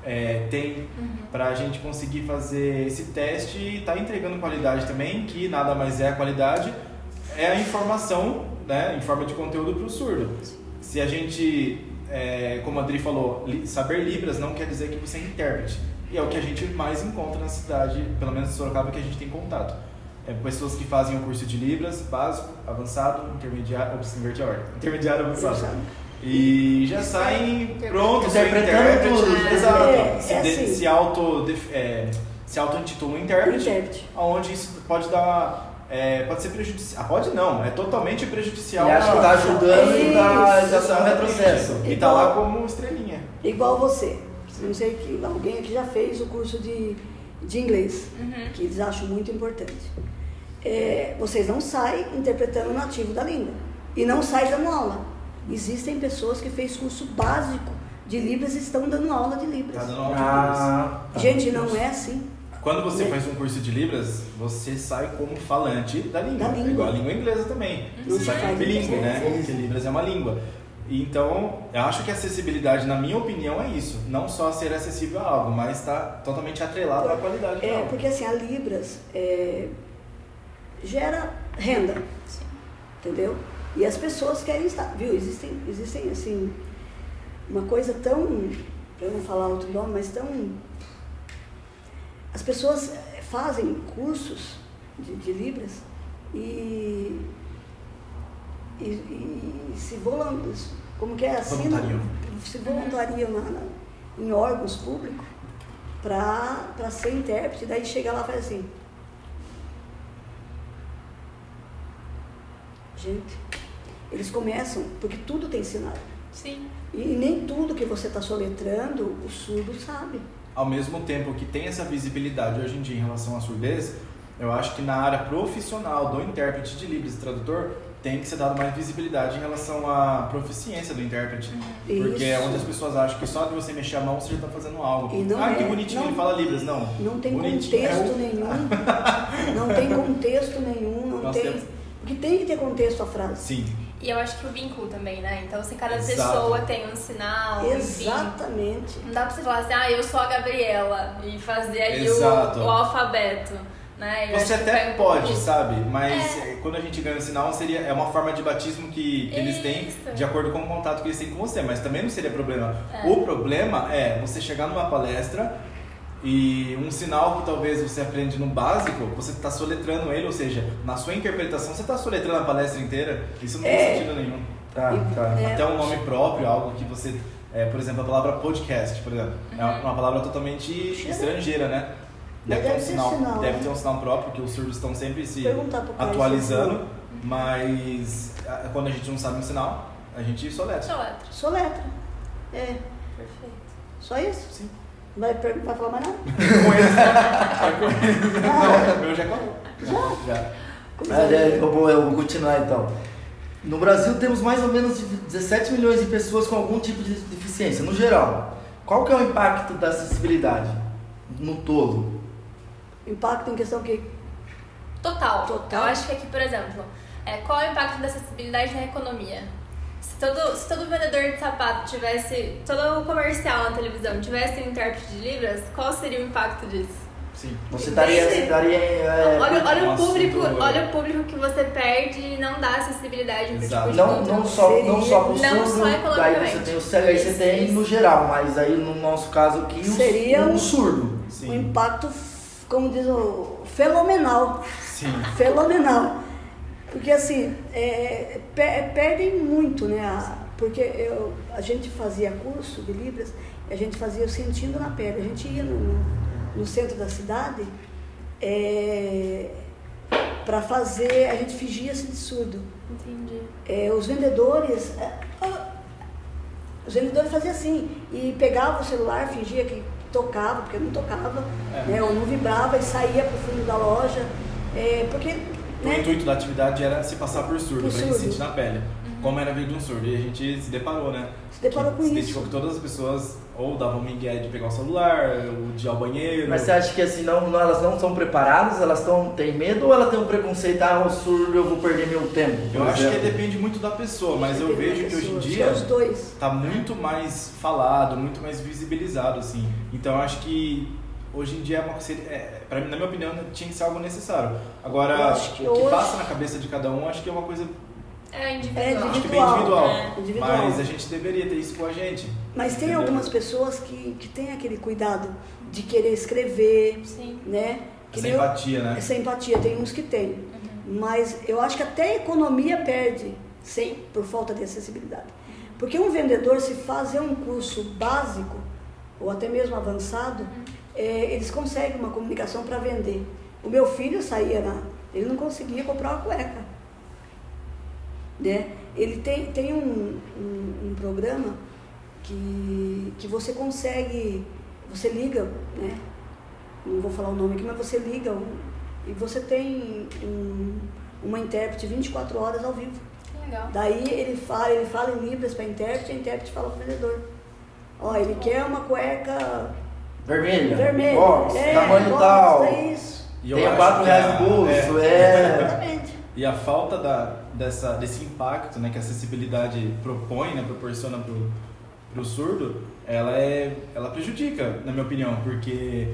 é, tem para a gente conseguir fazer esse teste e tá entregando qualidade também, que nada mais é a qualidade, é a informação né, em forma de conteúdo para o surdo. Se a gente, é, como a Adri falou, saber Libras não quer dizer que você é intérprete. E é o que a gente mais encontra na cidade, pelo menos em Sorocaba, que a gente tem contato. É, pessoas que fazem o curso de Libras, básico, avançado, intermediário, ordem, intermediário, avançado. E já saem prontos, Interpretando tudo. Exato. É, se, é de- assim. se auto é, se auto intitula um intérprete, Intérprete. onde isso pode dar é, pode ser prejudicial. Ah, pode não, é totalmente prejudicial. Ele acha que tá ajudando e tá, já tá no retrocesso. E tá lá como estrelinha. Igual você. Não sei que alguém aqui já fez o curso de, de inglês, que eles acham muito importante. É, vocês não saem interpretando o nativo da língua e não saem dando aula. Existem pessoas que fez curso básico de Libras e estão dando aula de Libras. Tá dando aula de Libras. Ah, tá. Gente, não é assim. Quando você faz um curso de Libras, você sai como falante da língua. Da língua. Igual a língua inglesa também. Não Você sai como bilíngue, né? Porque Libras é uma língua. Então, eu acho que a acessibilidade, na minha opinião, é isso. Não só ser acessível a algo, mas está totalmente atrelado à qualidade de É, algo. porque assim, a Libras é, gera renda, Sim. entendeu? E as pessoas querem estar, viu? Existem, existem assim, uma coisa tão, para não falar outro nome, mas tão... As pessoas eh, fazem cursos de, de Libras e, e, e se volam, como que é? Assinam, Voluntariam. se voluntariam na- na- em órgãos públicos para ser intérprete, daí chega lá e faz assim. Gente, eles começam, porque tudo tem sinal. Sim. E nem tudo que você está soletrando, o surdo sabe. Ao mesmo tempo que tem essa visibilidade hoje em dia em relação à surdez, eu acho que na área profissional do intérprete de Libras e tradutor tem que ser dado mais visibilidade em relação à proficiência do intérprete. Porque é Isso. onde as pessoas acham que só de você mexer a mão você já está fazendo algo. E não ah, que é, bonitinho, não. ele fala Libras. Não, Não tem Bonitinho é contexto o- nenhum. *laughs* Não tem contexto nenhum, não Nós tem. temos- Porque tem que ter contexto a frase. Sim, E eu acho que o vínculo também, né? Então, se cada Exato. pessoa tem um sinal, enfim. Exatamente. Não dá pra você falar assim, ah, eu sou a Gabriela e fazer aí o, o alfabeto, né? Eu Você até um pode, sabe? Mas É. eh, quando a gente ganha o sinal, seria, é uma forma de batismo que, que eles têm de acordo com o contato que eles têm com você. Mas também não seria problema. É. O problema é você chegar numa palestra e um sinal que talvez você aprende no básico, você está soletrando ele, ou seja, na sua interpretação você está soletrando a palestra inteira. Isso não tem É. sentido nenhum. Tá, tá. É. Até um nome próprio, algo que você. é, por exemplo, a palavra podcast, por exemplo. É Uhum. uma palavra totalmente estrangeira, né? Mas Deve ter, um deve sinal, sinal, deve né? ter um sinal próprio, que os surdos estão sempre se atualizando, mas quando a gente não sabe um sinal, a gente soletra. Deixa eu letra. Soletra. É, Perfeito. só isso? Sim. Vai, vai falar mais nada? Não, o meu já acabou. Já. Como Ah, é? é, eu, vou, eu vou continuar então. No Brasil temos mais ou menos 17 milhões de pessoas com algum tipo de deficiência, no geral. Qual que é o impacto da acessibilidade no todo? Impacto em questão que Total. Total. Eu acho que aqui, por exemplo, é, qual é o impacto da acessibilidade na economia? Se todo, se todo vendedor de sapato tivesse, todo o comercial na televisão tivesse um intérprete de libras, qual seria o impacto disso? Sim. Você estaria. Você estaria é, olha, olha um o público, olha o público que você perde e não dá acessibilidade Exato. tipo não, não só, não só pro Não surdo, só daí economicamente. você tem o cego, aí você tem isso. no geral, mas aí no nosso caso aqui Seria o um- surdo. um Sim. impacto, como diz o, fenomenal. Sim. Fenomenal. Porque assim, é, pe- perdem muito, né? a- porque eu, a gente fazia curso de Libras, e a gente fazia sentindo na pele. A gente ia no, no- centro da cidade para fazer, a gente fingia-se de surdo. Entendi. É, os vendedores. é, os vendedores faziam assim, e pegava o celular, fingia que tocava, porque não tocava, É. né, ou não vibrava e saía para o fundo da loja. é, porque. O Né, intuito da atividade era se passar por surdo, Por pra gente surdo. sentir na pele. Como era vir de um surdo. E a gente se deparou, né? Se deparou que com se isso. identificou que todas as pessoas ou davam migué de pegar o celular, ou de ir ao banheiro. Mas você acha que assim, não, não- elas não são preparadas, elas tão, têm medo ou ela tem um preconceito, ah, o surdo eu vou perder meu tempo? Eu acho que exemplo? depende muito da pessoa, mas eu vejo que hoje em dia Os dois. tá muito mais falado, muito mais visibilizado, assim. Então eu acho que hoje em dia, é uma, seria- é, pra na minha opinião, tinha que ser algo necessário. Agora, Eu acho que o que hoje- passa na cabeça de cada um, acho que é uma coisa É individual. É acho que bem Individual, individual. é. Individual. Mas a gente deveria ter isso com a gente. Mas tem Entendeu? algumas pessoas que, que têm aquele cuidado de querer escrever, Sim. né? Que Essa eu- empatia, né? Essa empatia, tem uns que tem. Mas eu acho que até a economia perde, sim, por falta de acessibilidade. Porque um vendedor, se fazer um curso básico, ou até mesmo avançado, é, eles conseguem uma comunicação para vender. O meu filho saía na. Ele não conseguia comprar uma cueca. Né? Ele tem, tem um, um, um programa que, que você consegue. Você liga, né? não vou falar o nome aqui, mas você liga um- e você tem um- uma intérprete 24 horas ao vivo. Legal. Daí ele fala, ele fala em libras para intérprete, a intérprete fala para o vendedor. Ó, ele quer uma cueca Vermelha. vermelho. Box, é, tamanho box, tal. É isso. E eu Tenho acho 4 que reais no bolso, é. é. Exatamente. E a falta da, dessa, desse impacto né, que a acessibilidade propõe, né, proporciona pro, pro surdo, ela, é, ela prejudica, na minha opinião, porque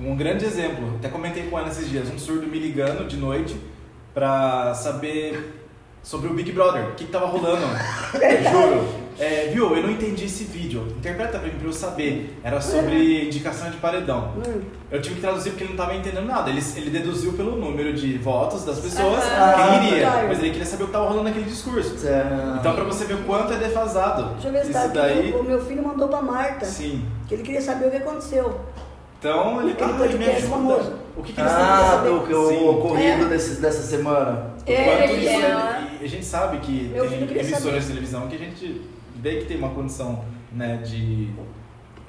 um grande exemplo, até comentei com ela esses dias, um surdo me ligando de noite pra saber sobre o Big Brother, o que, que tava rolando, *laughs* juro. É, viu, eu não entendi esse vídeo, interpreta pra mim pra eu saber, era sobre indicação de paredão. Hum. Eu tive que traduzir porque ele não estava entendendo nada. Ele, ele deduziu pelo número de votos das pessoas Ah, quem iria. tá. Mas ele queria saber o que estava rolando naquele discurso. É. Então, pra você ver o quanto é defasado. Deixa eu ver se tá daí. O meu filho mandou pra Marta. Sim. Que ele queria saber o que aconteceu. Então, ele Aquele ah, me ajuda. famoso. O que, que eles Ah, têm que o Sim. ocorrido É. desses, dessa semana. O É, quanto ele isso é- é- e a gente sabe que Meu tem emissoras saber. de televisão que a gente vê que tem uma condição né, de.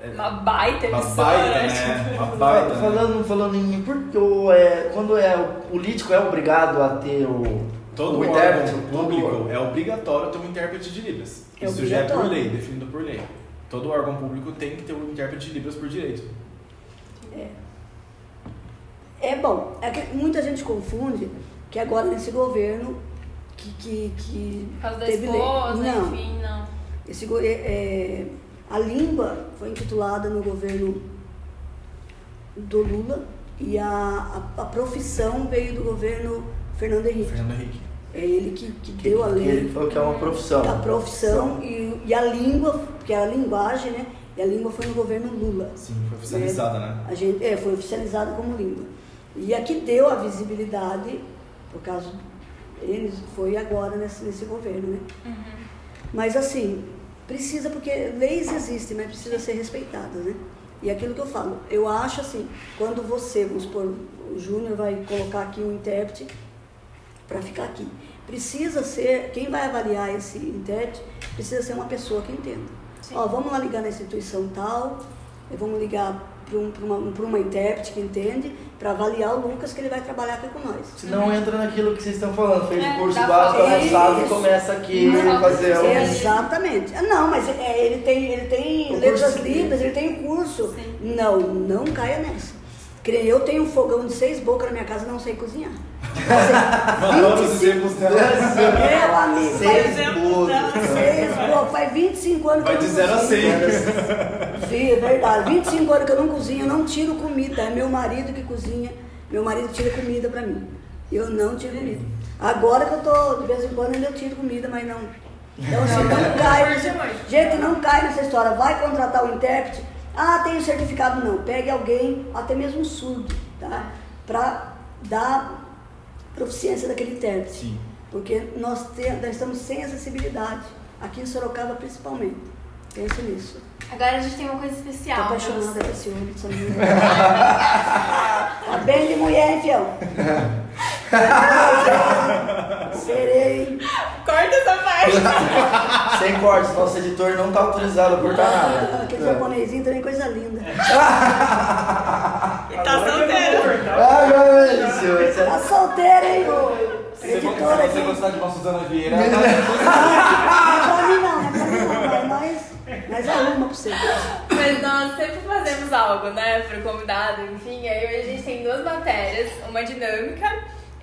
é, Uma baita uma emissora. baita, tipo. né? Uma *laughs* baita. né? Falando, falando em. Porque o, é, quando é, o político é obrigado a ter o. Todo o intérprete, órgão todo- público é obrigatório ter um intérprete de Libras. É Isso já é por lei, definido por lei. Todo órgão público tem que ter um intérprete de Libras por direito. É bom. É que muita gente confunde que agora nesse governo que, que, que Por causa da teve lei. esposa, Não. enfim, não. Esse, é, é, a língua foi intitulada no governo do Lula e a, a, a profissão veio do governo Fernando Henrique. Fernando Henrique. É ele que, que deu a que ele lei. falou que é uma profissão. A profissão e, e a língua, que é a linguagem, né? E a língua foi no governo Lula. Sim, foi oficializada, né? A gente, é, foi oficializada como língua. E a que deu a visibilidade, por causa eles, foi agora nesse, nesse governo, né? Mas assim, precisa, porque leis existem, mas precisa ser respeitadas, né? E aquilo que eu falo, eu acho assim, quando você, vamos supor, o Júnior vai colocar aqui um intérprete para ficar aqui. Precisa ser, quem vai avaliar esse intérprete, precisa ser uma pessoa que entenda. Sim. Ó, vamos lá ligar na instituição tal, vamos ligar para um, uma, uma intérprete que entende, para avaliar o Lucas que ele vai trabalhar aqui com nós. Se não entra naquilo que vocês estão falando, fez É, o curso dá básico avançado e começa aqui Não, a fazer um. Exatamente. Ah, Não, mas é, ele tem, ele tem letras curso- livres, ele tem curso. Sim. Não, não caia nessa. Que Eu tenho um fogão de seis bocas na minha casa não sei cozinhar. Mandou os exemplos dela. Meu amigo, faz, Seis bolos. seis bocas, faz 25 anos que Vai eu de não 0 a cozinho. 100. Sim, é verdade. 25 anos que eu não cozinho, eu não tiro comida. É meu marido que cozinha. Meu marido tira comida pra mim. Eu não tiro comida. Agora que eu tô, de vez em quando ainda eu tiro comida, mas não. Então assim, não cai gente, não cai nessa história. Vai contratar o intérprete. Ah, tem certificado não. Pegue alguém, até mesmo um surdo, tá? Pra dar proficiência daquele intérprete. Sim. Porque nós, te- nós estamos sem acessibilidade. Aqui em Sorocaba principalmente. Pense nisso. Agora a gente tem uma coisa Tô especial. pra apaixonada por esse homem, essa. *laughs* Tá bem de mulher, hein, fião? *laughs* Serei. Corta essa parte. *laughs* Sem cortes, nosso editor não tá autorizado a cortar nada. Aquele japonesinho também coisa linda. *laughs* Tá solteiro. Ah, meu Deus é- Tá solteira, hein? Se você Editora aqui. gostar de uma Suzana Vieira, Não *laughs* é pra mim não, não é pra mim não. Mas nós, nós arruma pra você. Mas nós sempre fazemos algo, né, pro convidado, enfim. Aí hoje a gente tem duas matérias, uma dinâmica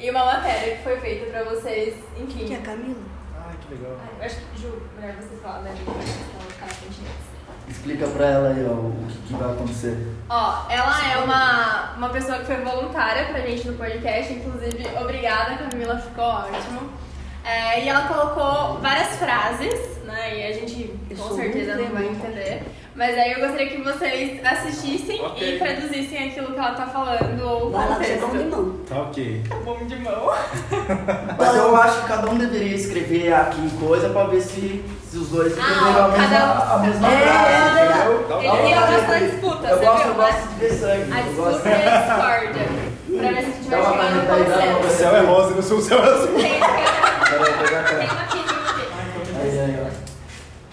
e uma matéria que foi feita pra vocês, enfim. Quem é a Camila? Ai, que legal. Ai, Eu acho que, Ju, melhor você falar, né? Pra não ficar na frente deles. Explica pra ela aí, ó, o que, que vai acontecer. Ó, ela é uma, uma pessoa que foi voluntária pra gente no podcast, inclusive, obrigada, Camila, ficou ótimo. É, e ela colocou várias frases, né? E a gente com certeza não vai entender. Mas aí eu gostaria que vocês assistissem Ok. e traduzissem aquilo que ela tá falando ou o Vai lá, você é bom de mão. Tá ok. Bom de mão. Mas eu acho que cada um deveria escrever aqui coisa pra ver se, se os dois Ah, entenderam a mesma, cada a mesma É, frase, é entendeu? Tá Ele bom. ele gosta da disputa, Eu você gosto, viu, eu né? gosto de ver sangue. A disputa e a discórdia. Pra ver se a gente vai chegar no consenso. O céu é rosa, não sou o céu é azul. Tem tem aqui, tem aqui.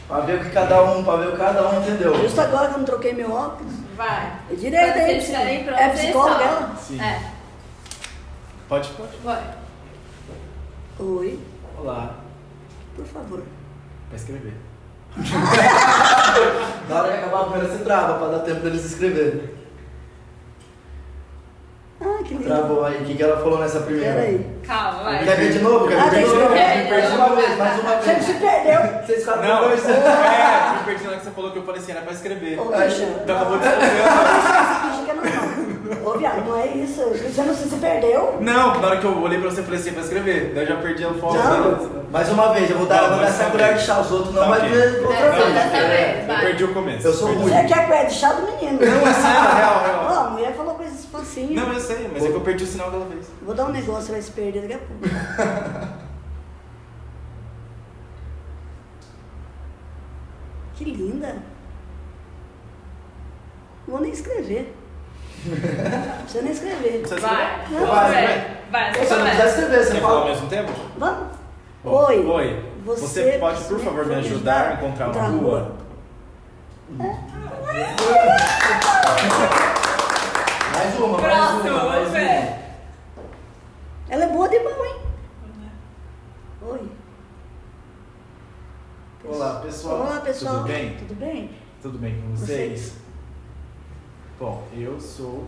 Pra ver o que cada um, pra ver o que cada um entendeu. Justo agora que eu não troquei meu óculos. Vai. É direito aí. prontos, É psicóloga vocês ela? Sim. É, Pode, pode. vai. Oi, Olá. por favor. Vai escrever. Na hora que acabar a câmera se trava pra dar tempo deles escreverem. Que lindo. Travou aí. O que, que ela falou nessa primeira? Peraí. Calma, vai. Quer ver de novo? Quer Ah, ver de novo? Me perdi uma vez, mais uma Você vez. se perdeu. Vocês ficaram Não, conversando. é, me perdi na que você falou que eu falei assim, era pra escrever. Ô, Aí, bicha. Então acabou de escrever. É. Ô, viado, não é isso. Você não se perdeu? Não, na hora que eu olhei pra você, eu falei assim, é pra escrever. Daí eu já perdi a foto. Não, mais uma vez, eu vou dar, Não, vou dar essa colher de chá, os outros não Tá ok. ver outra Não, vez. Eu perdi o começo. Eu sou ruim. Você quer colher de chá do menino? Não, é sério, real, real. Ó, a mulher falou coisas facinhas. Não, eu sei, mas é que eu perdi o sinal que ela fez. Vou dar um negócio, vai se perder daqui a pouco. *laughs* que linda. Não vou nem escrever. Não precisa nem escrever. Você Vai. Não, vai, vai. Vai, Se você você não quiser começa. escrever, você Quer falar ao fala. mesmo tempo? Vamos? Bom, Oi. Oi. Você, Você pode, por favor, me ajudar a encontrar uma rua? *laughs* Mais uma, mais Próximo, uma, mais vamos ver. uma. Ela é boa de mão, hein? Oi. Olá, pessoal. Olá, pessoal. Tudo bem? Tudo bem? Tudo bem com vocês? Bom, eu sou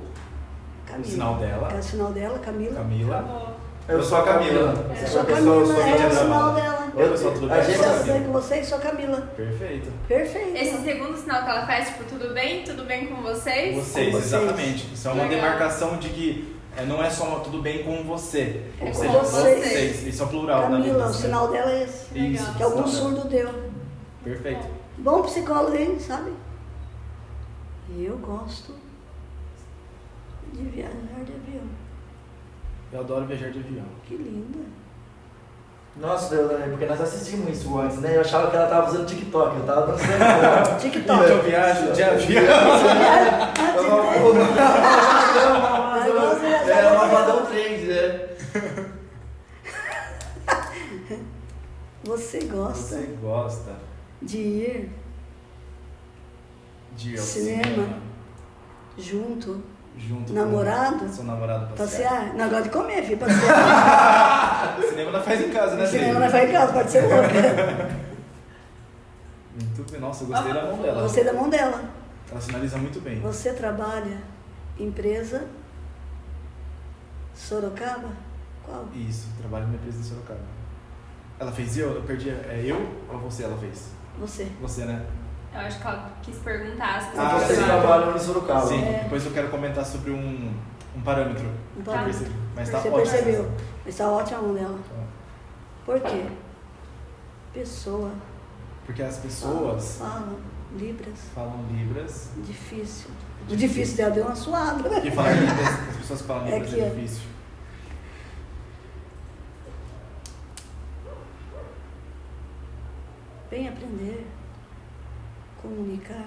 Camila. o sinal dela, É o sinal dela, Camila. Camila. Eu sou a Camila. É só Eu Camila, sou- sou é o Camila. sinal dela. Oi, pessoal, tudo A bem? gente- Eu sou a Tudo bem Camila. com vocês? Sou a Camila. Perfeito. Perfeito. Esse segundo sinal que ela faz, tipo, tudo bem? Tudo bem com vocês? Vocês, Com vocês. exatamente. Isso é uma Legal. demarcação de que é, não é só tudo bem com você. É Ou com seja, vocês. Isso é o plural Camila, vida. o sinal dela é esse. Isso. Legal. Que algum sinal dela. surdo deu. Perfeito. Bom psicólogo, hein? Sabe? E eu gosto de viajar de avião. Eu adoro viajar de avião. Que linda. Nossa, Deus, né? porque nós assistimos isso antes, né? Eu achava que ela tava usando TikTok, eu tava dançando. TikTok. Eu viajo de avião. Eu eu já É sabe. uma Vadão 3, né? Você gosta Você gosta de ir de ir ao Cinema. cinema? junto, Junto Namorado? com seu namorado passear? passear? Não, gosto de comer, filho, *laughs* passear. Cinema não faz em casa, né, cinema não vai em casa, pode ser louca. Muito bem. Nossa, eu gostei da mão dela. Gostei da mão dela. Ela sinaliza muito bem. Você trabalha empresa Sorocaba? Qual? Isso, trabalho numa empresa em Sorocaba. Ela fez eu? Eu perdi. É eu ou você ela fez? Você. Você, né? Eu acho que ela quis perguntar se Ah, Vocês trabalham em Sorocaba. Sim, É. depois eu quero comentar sobre um, um parâmetro. Um que eu parâmetro. percebi. Mas tá Você ótimo. percebeu? Está ótima a mão dela. Tá. Por quê? Pessoa. Porque as pessoas Falam Libras. falam Libras. Difícil. O difícil dela deu uma suada, né? E falar Libras, as pessoas que falam É Libras que é é. difícil. Vem aprender. Comunicar.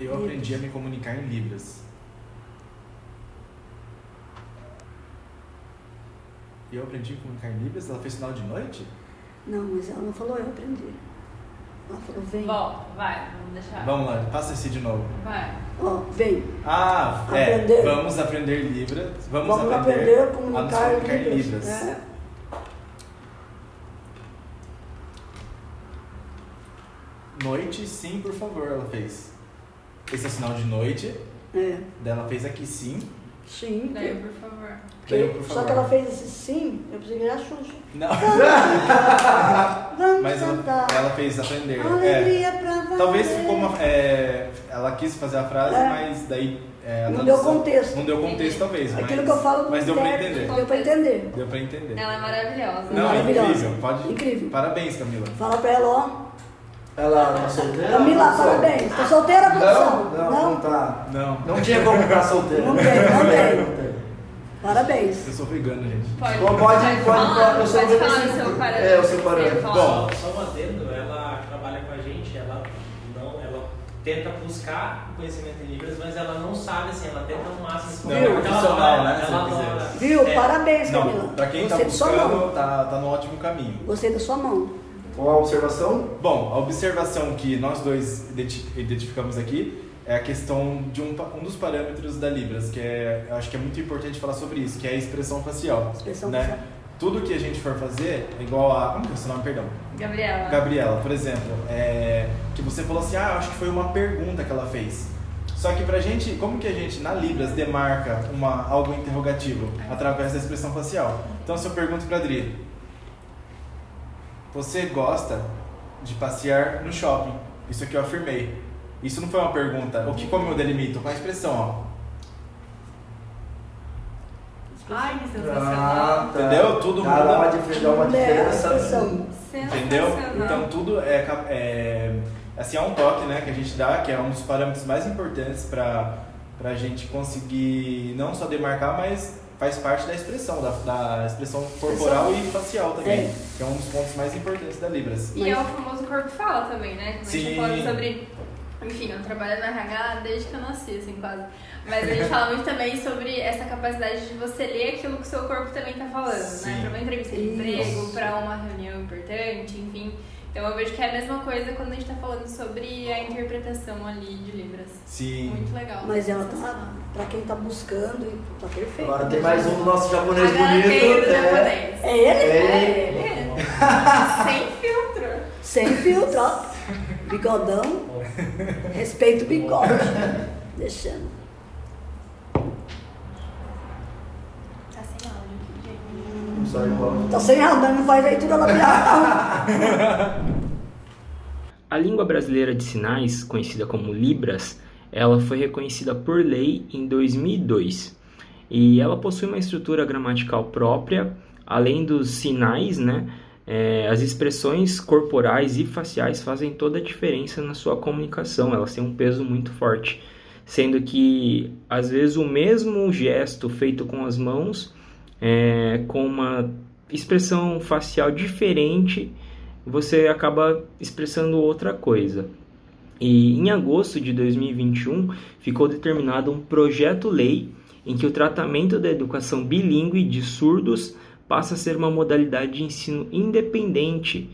Eu Libras. aprendi a me comunicar em Libras. Eu aprendi a me comunicar em Libras? Ela fez sinal de noite? Não, mas ela não falou eu aprendi. Ela falou vem. Volta, vai, vamos deixar. Vamos lá, passa esse de novo. Vai. Ó, vem. Ah, é. Aprender. Vamos aprender Libras. Vamos, Vamos aprender, aprender a a comunicar, comunicar em Libras. Libras. É. Noite, sim, por favor, ela fez. Esse é o sinal de noite. É. Daí ela fez aqui sim. Sim. Daí, por favor. Daí por Só favor. que ela fez esse sim, eu pensei que era Xuxa. Não, Vamos *laughs* mas ela, ela fez aprender. É. Alegria pra valer. Talvez ficou uma. é, ela quis fazer a frase, É. mas daí. é, Não tradução- deu contexto. Não deu contexto, talvez. Aquilo mas, que eu falo Mas deu pra intérprete, entender. Deu pra entender. Deu pra entender. Ela é maravilhosa. Não, é Maravilhosa. incrível. Pode... Incrível. Parabéns, Camila. Fala pra ela, ó. Ela tá solteira? Camila, Não, parabéns. Tá solteira, produção? Não, não, não tá. Não, Não tinha como ficar solteira. Não tem, não tem. Não. Parabéns. eu sou vegano, gente. Pode, Bom, pode, pode, falar, eu sou pode falar vegano. o seu parâmetro. É, o seu parâmetro. Você. Bom. Só, um adendo, ela trabalha com a gente, ela não, ela tenta buscar conhecimento em Libras, mas ela não sabe assim, ela tenta ao máximo Não, é profissional, né, se Ela adora. Viu? É, Parabéns, Camila. Não, pra quem tá sua mão. buscando, tá, tá no ótimo caminho. Gostei da sua mão. Uma observação? Bom, a observação que nós dois identi- identificamos aqui é a questão de um, um dos parâmetros da Libras, que é, acho que é muito importante falar sobre isso, que é a expressão facial. Expressão né? facial. tudo que a gente for fazer é igual a. Como que é o seu nome, perdão? Gabriela. Gabriela, por exemplo, é, que você falou assim, ah, acho que foi uma pergunta que ela fez. Só que pra gente, como que a gente na Libras demarca uma, algo interrogativo? Através da expressão facial. Então se eu pergunto pra Adri, você gosta de passear no shopping? Isso aqui eu afirmei. Isso não foi uma pergunta. O que como eu delimito? Com a expressão, ó. Ai, que Ah, sensacional. tá. Entendeu? Tudo Dá muda. uma diferença, dá uma É, diferença. expressão. Entendeu? Sensacional. Então tudo é, é assim é um toque, né, que a gente dá, que é um dos parâmetros mais importantes para para a gente conseguir não só demarcar, mas faz parte da expressão, da, da expressão corporal e facial também, É. que é um dos pontos mais importantes da Libras. E é o famoso corpo fala também, né? Como a gente Sim. falando sobre. Enfim, eu trabalho na RH desde que eu nasci, assim, quase. Mas a gente fala muito também sobre essa capacidade de você ler aquilo que o seu corpo também tá falando, Sim. né? Pra uma entrevista de emprego, pra uma reunião importante, enfim. Então eu vejo que é a mesma coisa quando a gente tá falando sobre a interpretação ali de Libras. Sim. Muito legal. Mas ela tá, pra quem tá buscando, tá perfeito. Agora tem mais um do nosso japonês Agora tem bonito. do é. japonês. É ele? É ele. É ele. *laughs* *laughs* Sem filtro. Sem filtro, ó. *laughs* Bigodão. Respeito o bigode. Deixando. Tá sem áudio aqui, Tá sem não faz leitura labial. A língua brasileira de sinais, conhecida como Libras, ela foi reconhecida por lei em 2002 e ela possui uma estrutura gramatical própria, além dos sinais, né? é, as expressões corporais e faciais fazem toda a diferença na sua comunicação, elas têm um peso muito forte, sendo que às vezes o mesmo gesto feito com as mãos, é, com uma expressão facial diferente, você acaba expressando outra coisa. E em agosto de 2021 ficou determinado um projeto-lei em que o tratamento da educação bilíngue de surdos passa a ser uma modalidade de ensino independente.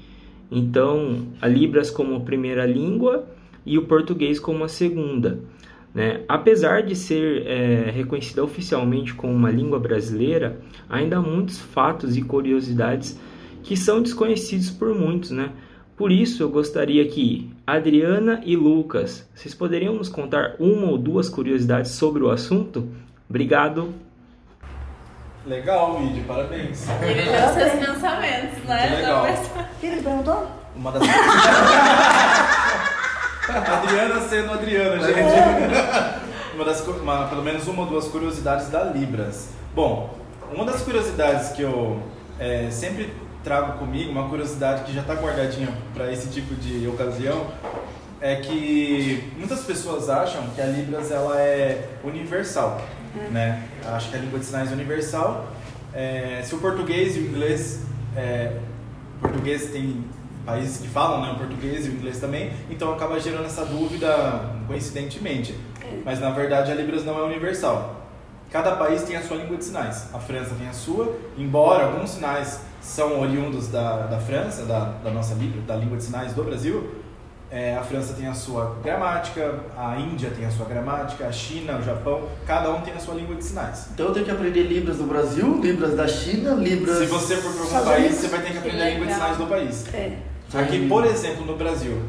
Então, a Libras como primeira língua e o português como a segunda. Né? Apesar de ser é, reconhecida oficialmente como uma língua brasileira, ainda há muitos fatos e curiosidades que são desconhecidos por muitos, né? Por isso eu gostaria que Adriana e Lucas, vocês poderiam nos contar uma ou duas curiosidades sobre o assunto? Obrigado. Legal, vídeo, parabéns. Ele leu seus pensamentos, né? Muito legal. Ele perguntou? Uma das *laughs* Adriana sendo Adriana, gente. *laughs* Uma das, uma- pelo menos uma ou duas curiosidades da Libras. Bom, uma das curiosidades que eu é, sempre trago comigo, uma curiosidade que já está guardadinha para esse tipo de ocasião, é que muitas pessoas acham que a Libras ela é universal, né? Acho que a língua de sinais é universal. É, se o português e o inglês, é, o português tem países que falam né, o português e o inglês também, então acaba gerando essa dúvida coincidentemente. Mas na verdade a Libras não é universal. Cada país tem a sua língua de sinais. A França tem a sua, embora alguns sinais são oriundos da, da França, da, da nossa língua, da língua de sinais do Brasil. É, a França tem a sua gramática, a Índia tem a sua gramática, a China, o Japão, cada um tem a sua língua de sinais. Então eu tenho que aprender Libras do Brasil, Libras da China, Libras. Se você for para algum país, você vai ter que aprender a língua de sinais do país. É. Aqui, por exemplo, no Brasil,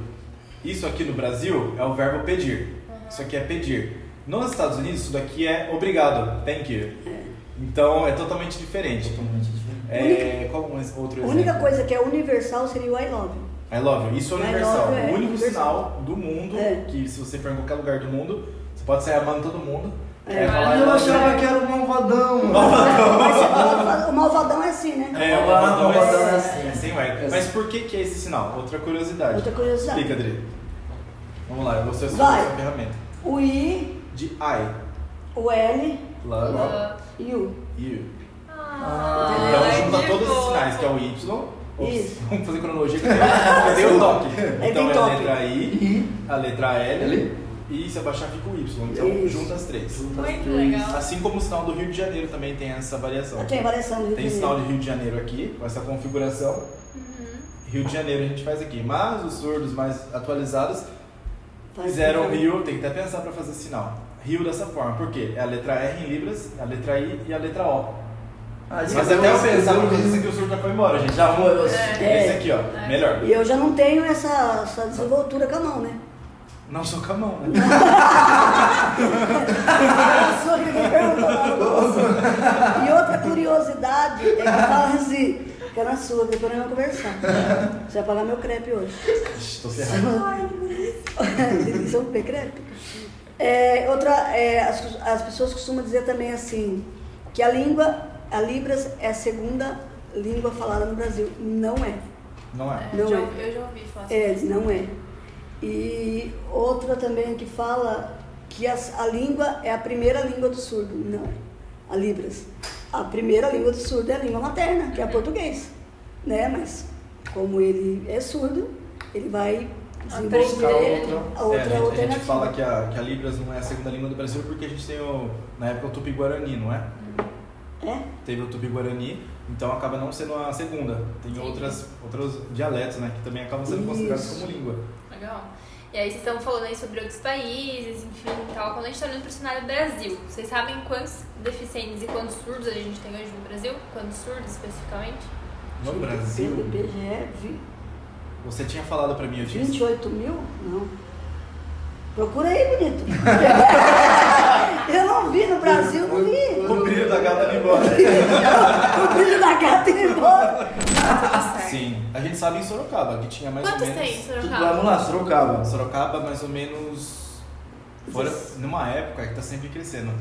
isso aqui no Brasil é o verbo pedir. Isso aqui é pedir. Nos Estados Unidos, isso daqui é obrigado, thank you. Então é totalmente diferente. É, qual um outro A exemplo? única coisa que é universal seria o I love you. I love you. Isso é universal. é o único universal. sinal do mundo É. que se você for em qualquer lugar do mundo, você pode sair amando todo mundo. É. Eu love you. achava que era o malvadão. Você fala- o malvadão é assim, né? É, o malvadão o malvadão é, é assim. é sem o R. Mas por que, que é esse sinal? Outra curiosidade. Outra curiosidade. Explica, Adri. Vamos lá, eu vou ser a sua Vai. sua ferramenta. O I, De I. o L Love. e o. You. Ah, Então ai, junta todos os sinais, que é o Y. Isso. Vamos fazer cronologia que eu dei- eu dei o toque. É, Então é a letra I, E a letra L, L. e se abaixar fica o Y. Então Isso. junta as três. Muito legal. Assim como o sinal do Rio de Janeiro também tem essa variação. Tem variação do Rio Tem de sinal Janeiro. de Rio de Janeiro aqui, com essa configuração. Uhum. Rio de Janeiro a gente faz aqui. Mas os surdos mais atualizados Faz fizeram tudo. Rio, tem que até pensar para fazer sinal. Rio dessa forma, por quê? É a letra R em Libras, a letra I e a letra O. Ah, Mas até eu pensava que esse aqui o surdo já foi embora, gente. Já foi. eu- Esse aqui, ó. Melhor. E eu já não tenho essa, essa desenvoltura com a mão, né? Não sou com a mão, né? *laughs* E outra curiosidade é que fala assim, que é na sua, que depois nós vamos conversar. Você vai pagar meu crepe hoje. Tô ferrado. Delícia, um crepe. É, outra, é, as, as pessoas costumam dizer também assim, que a língua, a Libras é a segunda língua falada no Brasil. Não é. Não é. Não já, é. Eu já ouvi falar assim. É, não é. E outra também que fala que as- a língua é a primeira língua do surdo. Não. A Libras. A primeira língua do surdo é a língua materna, que é português. Né? Mas como ele é surdo, ele vai desenvolver Buscar outra. a outra É, a, gente, a gente fala que a, que a Libras não é a segunda língua do Brasil porque a gente tem, o, na época, o Tupi-Guarani, não é? É? Teve o Tupi-Guarani, então acaba não sendo a segunda. Tem Sim. outras, outros dialetos, né? Que também acabam sendo considerados Isso. como língua. Legal. E aí vocês estão falando aí sobre outros países, enfim e tal. Quando a gente tá olhando pro cenário Brasil, vocês sabem quantos deficientes e quantos surdos a gente tem hoje no Brasil? Quantos surdos especificamente? No Brasil, IBGE, vi- você tinha falado pra mim, eu tinha 28 mil? Não. Procura aí, bonito. *laughs* Eu não vi no Brasil, não vi. O brilho da gata indo embora. *laughs* O brilho da gata indo embora. Tá. Sim. A gente sabe em Sorocaba, que tinha mais Quantos ou menos. tem, Tudo- Sorocaba? Vamos lá, Sorocaba. Sorocaba, mais ou menos. Fora, numa época que tá sempre crescendo.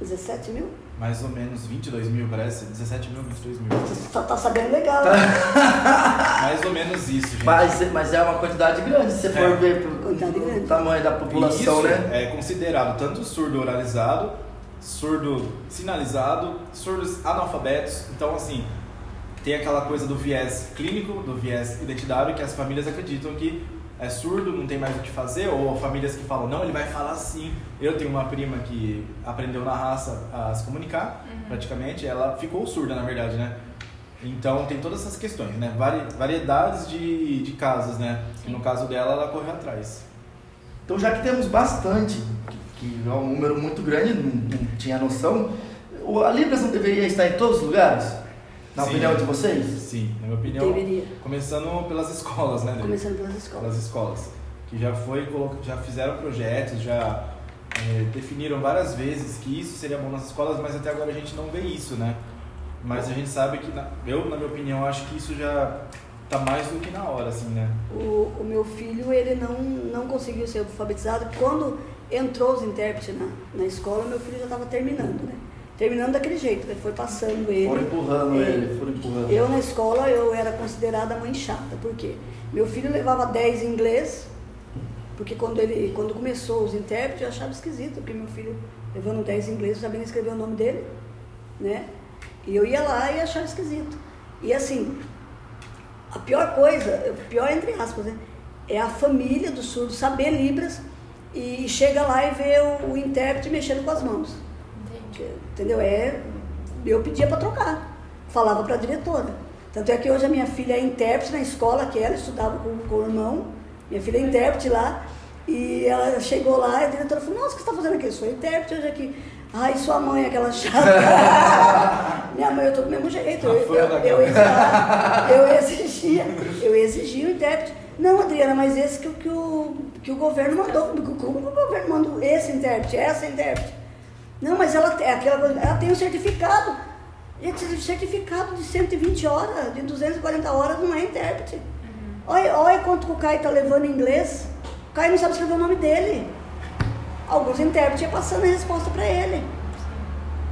17 mil? Mais ou menos 22 mil, parece. 17 mil, 22 mil. Você só tá sabendo legal. *laughs* Mais ou menos isso, gente. Mas, mas é uma quantidade grande, se você for É. ver pro, Quantidade grande. pro tamanho da população, Isso né? é considerado tanto surdo oralizado, surdo sinalizado, surdos analfabetos. Então, assim, tem aquela coisa do viés clínico, do viés identitário, que as famílias acreditam que é surdo, não tem mais o que fazer, ou famílias que falam, não, ele vai falar assim. Eu tenho uma prima que aprendeu na raça a se comunicar, praticamente, ela ficou surda, na verdade, né? Então tem todas essas questões, né? Vari- variedades de, de casos, né? E no caso dela, ela correu atrás. Então, já que temos bastante, que, que é um número muito grande, não, não tinha noção, a Libras não deveria estar em todos os lugares? Na Sim. opinião de vocês? Sim, na minha opinião. Deveria. Começando pelas escolas, né? Dele? Começando pelas escolas. Pelas escolas. Que já foi, já fizeram projetos, já eh, definiram várias vezes que isso seria bom nas escolas, mas até agora a gente não vê isso, né? Mas a gente sabe que, na- eu, na minha opinião, acho que isso já tá mais do que na hora, assim, né? O, o meu filho, ele não, não conseguiu ser alfabetizado. Quando entrou os intérpretes na, na escola, meu filho já estava terminando, né? Terminando daquele jeito, né? Foi passando ele. Foram empurrando É. ele, foram empurrando. Eu na escola eu era considerada mãe chata, por quê? Meu filho levava 10 em inglês, porque quando ele quando começou os intérpretes eu achava esquisito, porque meu filho levando 10 em inglês, eu sabia escrever o nome dele, né? E eu ia lá e achava esquisito. E assim, a pior coisa, pior entre aspas, né? É a família do surdo saber Libras e chega lá e vê o, o intérprete mexendo com as mãos. Entendi. Entendeu? É, eu pedia para trocar. Falava para a diretora. Tanto é que hoje a minha filha é intérprete na escola, que ela estudava com, com o irmão. Minha filha é intérprete lá. E ela chegou lá e a diretora falou, nossa, o que você está fazendo aqui? Eu sou intérprete hoje aqui. Ai, sua mãe, aquela *laughs* chata. Minha mãe, eu tô do mesmo jeito. Eu, eu, eu, Gabi. eu exigia, eu exigia o intérprete. Não, Adriana, mas esse que, o- que, o, que o governo mandou. Como que o governo mandou esse intérprete, essa intérprete? Não, mas ela, é aquela, ela tem um certificado. Esse certificado de 120 horas, de 240 horas, não é intérprete. Olha, olha quanto que o Caio está levando em inglês. O Caio não sabe escrever o nome dele. Alguns intérpretes iam passando a resposta para ele.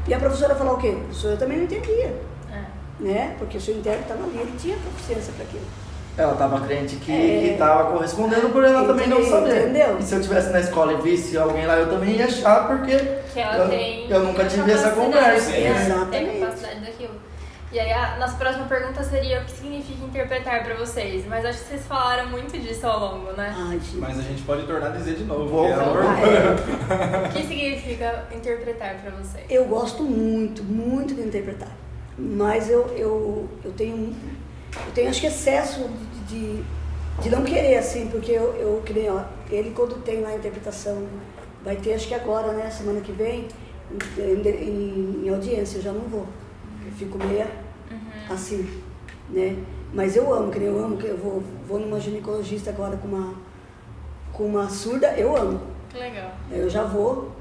E a professora falou o quê? A professora também não entendia. É. Né? Porque o seu intérprete estava ali, ele tinha proficiência para aquilo. Ela estava crente que É. estava correspondendo por ela também não saber. Entendeu? E se eu estivesse na escola e visse alguém lá, eu também ia achar, porque Que ela eu, tem. eu nunca tive essa conversa. né? Exatamente. E aí a nossa próxima pergunta seria o que significa interpretar pra vocês? Mas acho que vocês falaram muito disso ao longo, né? Ai, gente. Mas a gente pode tornar a dizer de novo. Vou- é Ah, *laughs* é. O que significa interpretar pra vocês? Eu gosto muito, muito de interpretar. Mas eu, eu, eu tenho eu tenho acho que excesso de, de, de não querer, assim, porque eu, eu que nem, ó, ele quando tem lá a interpretação, vai ter acho que agora, né, semana que vem, em, em- em audiência, eu já não vou. Eu fico meia assim, né? Mas eu amo, que nem eu amo, que eu vou, vou numa ginecologista agora com uma, com uma surda, eu amo. Que legal. Eu já vou,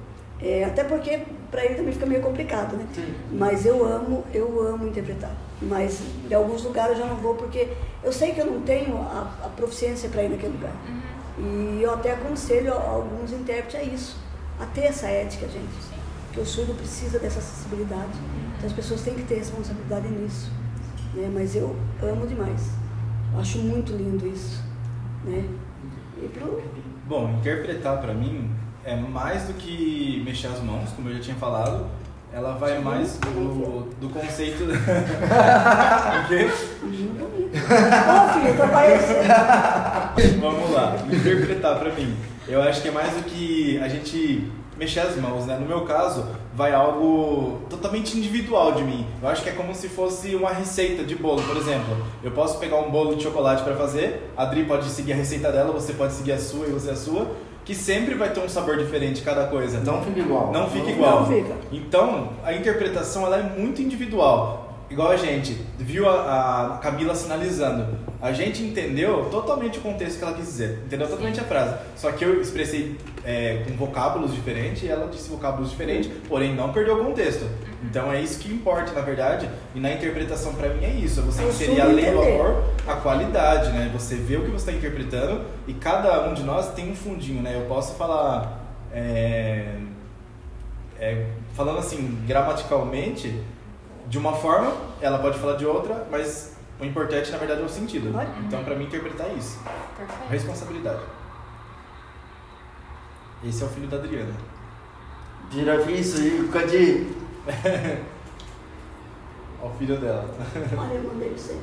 é, até porque para ele também fica meio complicado, né? Sim. Mas eu amo, eu amo interpretar. Mas em alguns lugares eu já não vou porque eu sei que eu não tenho a, a proficiência para ir naquele lugar. E eu até aconselho a- alguns intérpretes a isso, a ter essa ética, gente. Porque o surdo precisa dessa acessibilidade. Então as pessoas têm que ter responsabilidade nisso. Né? Mas eu amo demais. Acho muito lindo isso. Né? E pro, Bom, interpretar pra mim é mais do que mexer as mãos, como eu já tinha falado. Ela vai mais do, do conceito. *laughs* *laughs* o quê? Ô filho, tô parecendo. Vamos lá, interpretar pra mim. Eu acho que é mais do que a gente mexer as mãos, né? No meu caso, vai algo totalmente individual de mim. Eu acho que é como se fosse uma receita de bolo, por exemplo. Eu posso pegar um bolo de chocolate pra fazer, a Adri pode seguir a receita dela, você pode seguir a sua e você a sua, que sempre vai ter um sabor diferente cada coisa. Não fica igual. Não fica igual. Não fica. Então, a interpretação ela é muito individual. Igual a gente viu a, a Camila sinalizando. A gente entendeu totalmente o contexto que ela quis dizer. Entendeu totalmente a frase. Só que eu expressei é, com vocábulos diferentes e ela disse vocábulos diferentes, porém não perdeu o contexto. Então é isso que importa, na verdade. E na interpretação pra mim é isso. É você inserir além do amor a qualidade, né? Você vê o que você está interpretando e cada um de nós tem um fundinho, né? Eu posso falar. é, é, falando assim, gramaticalmente, de uma forma, ela pode falar de outra, mas o importante, na verdade, é o sentido. Olha. Então, pra mim, interpretar é isso. Perfeito. Responsabilidade. Esse é o filho da Adriana. Vira isso e fica de. *laughs* Ó, o filho dela. *laughs* Olha, eu mandei pra você.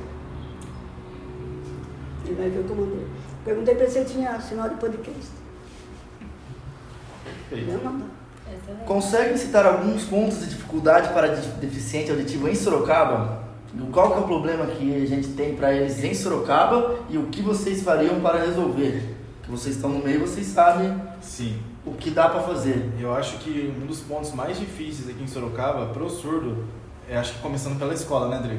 Ele vai ver o que eu mandei. Perguntei pra ele se tinha sinal de podcast. Ia mandar. Excelente. Consegue citar alguns pontos de dificuldade para de- deficiente auditivo em Sorocaba? Qual que é o problema que a gente tem para eles em Sorocaba e o que vocês fariam para resolver? Que vocês estão no meio, vocês sabem Sim. o que dá para fazer. Eu acho que um dos pontos mais difíceis aqui em Sorocaba, pro surdo, é acho que começando pela escola, né?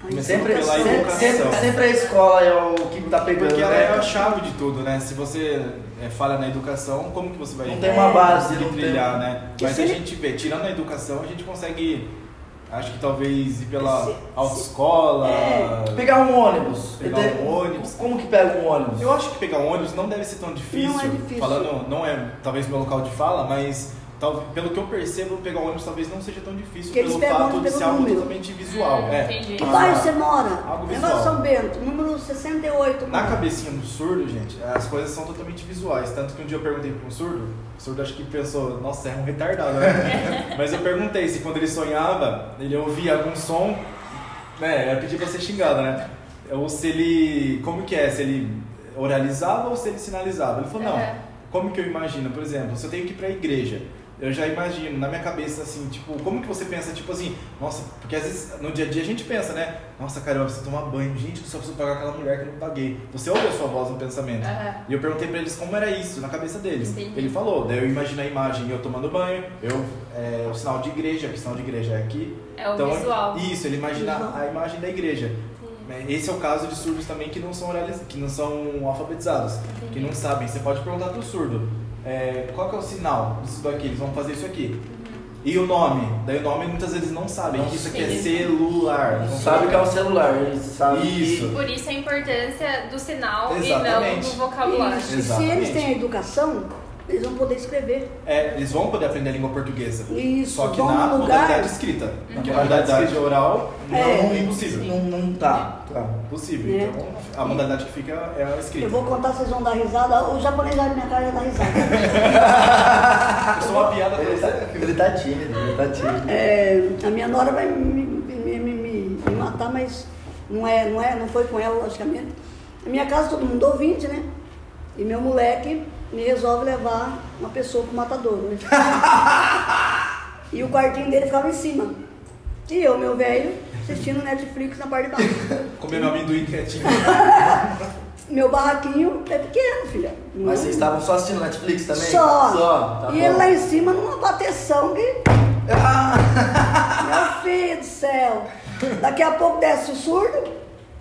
Começando Sempre, sempre, educação. sempre, sempre a escola é o que tá pegando. Porque ela né? é a chave de tudo, né? Se você é, falha na educação, como que você vai Não tem uma base, não tem- trilhar, né? Que Mas se a gente vê, tirando a educação, a gente consegue, acho que talvez ir pela Se- autoescola. É. Pegar um ônibus. Pegar tem- um ônibus. Como que pega um ônibus? Eu acho que pegar um ônibus não deve ser tão difícil. Não é difícil. Falando, não é talvez meu local de fala, mas tal, pelo que eu percebo, pegar ônibus talvez não seja tão difícil eles pelo pegam fato de ser algo número. totalmente visual. Hum, é. entendi. Que bairro você mora? Algo visual. São Bento, número 68. Na mano. cabecinha do surdo, gente, as coisas são totalmente visuais. Tanto que um dia eu perguntei para um surdo, o surdo acho que pensou, nossa, é um retardado, né? *laughs* Mas eu perguntei se quando ele sonhava, ele ouvia algum som, né? Eu pedi pra ser xingado, né? Ou se ele. Como que é? Se ele oralizava ou se ele sinalizava? Ele falou, não. É. Como que eu imagino? Por exemplo, se eu tenho que ir pra igreja, eu já imagino na minha cabeça assim, tipo, como que você pensa, tipo assim, nossa, porque às vezes no dia a dia a gente pensa, né? Nossa, caramba, eu preciso tomar banho, gente, eu só preciso pagar aquela mulher que eu não paguei. Você ouve a sua voz no pensamento. Aham. E eu perguntei pra eles como era isso na cabeça deles. Entendi. Ele falou, daí eu imagino a imagem eu tomando banho, eu é, o sinal de igreja, que o sinal de igreja é aqui. É o visual. Isso, ele imagina Visual. a imagem da igreja. Né, Esse é o caso de surdos também que não são oraliz... que não são alfabetizados, Entendi. que não sabem. Você pode perguntar pro surdo, é, qual que é o sinal disso daqui? Eles vão fazer isso aqui. E o nome? Daí o nome muitas vezes não sabem que isso aqui é celular. Não sabe que é o celular, eles sabem Isso. Por isso a importância do sinal e Exatamente. não do vocabulário. Isso. E se eles têm a educação, eles vão poder escrever. É, eles vão poder aprender a língua portuguesa. Isso, Só que na lugar- modalidade escrita. Porque na Modalidade modalidade escrita. oral não É. é impossível. Não, não tá. tá. Possível. É. Então a modalidade que fica é a escrita. Eu vou contar, vocês vão dar risada. O japonês olha na minha cara e dá risada. Eu sou uma piada pra Ele tá, ele tá tímido, ele tá tímido. É, a minha nora vai me, me- me- me- me matar, mas não é, não é, não foi com ela, logicamente. Na minha casa todo mundo ouvinte, né? E meu moleque me resolve levar uma pessoa pro matadouro, né? *laughs* E o quartinho dele ficava em cima. E eu, meu velho, assistindo Netflix na parte de baixo. Comendo amendoim quietinho. *laughs* Meu barraquinho é pequeno, filha. Não Mas vocês estavam só assistindo Netflix também? Só. Só, tá e ele bom. lá em cima numa bateção que. Ah, *laughs* Meu filho do céu. Daqui a pouco desce o surdo.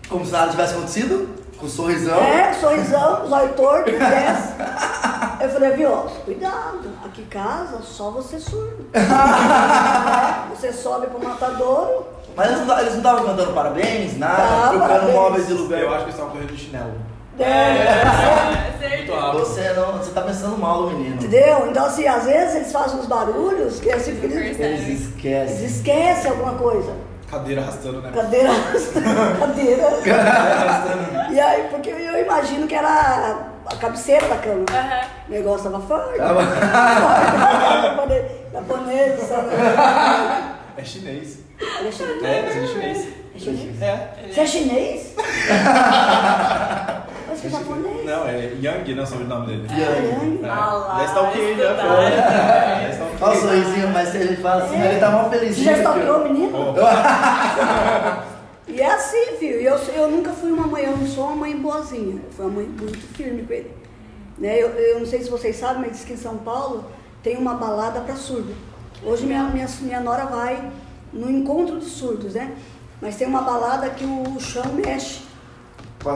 Como se nada tivesse acontecido, com sorrisão. É, sorrisão, zóio torto, desce. Eu falei, viu, cuidado, aqui em casa só você surdo. *laughs* É, você sobe pro matadouro, Mas eles não eles estavam cantando parabéns, nada, Tá, trocando parabéns. móveis de lugar. Eu acho que eles estavam correndo de chinelo. é, É, certeza. Muito rápido. Você não, você tá pensando mal do menino. entendeu? Então, assim, às vezes eles fazem uns barulhos que assim, eles, Eles eles esquecem. esquecem alguma coisa. Cadeira arrastando, né? Cadeira, *laughs* cadeira. E aí, porque eu imagino que era a cabeceira da cama. Aham. O negócio tava forte. Forte, *laughs* japonês, sabe? É chinês. Ele é chinês. É, mas ele é chinês. É chinês? É. Você é chinês? *laughs* É japonês? Não, é Yang, não é o sobrenome dele. Yang. É. Ah lá, Já está ok, já foi. Está. Olha o sorrisinho, mas ele fala assim, ele tá mal felizinho. já stalkeou ó. o menino? E é assim, filho. Eu, eu nunca fui uma mãe, eu não sou uma mãe boazinha. Eu fui uma mãe muito firme com ele. Né? Eu, eu não sei se vocês sabem, mas diz que em São Paulo tem uma balada para surdo. Hoje minha, minha, minha nora vai no encontro de surdos, né? Mas tem uma balada que o chão mexe.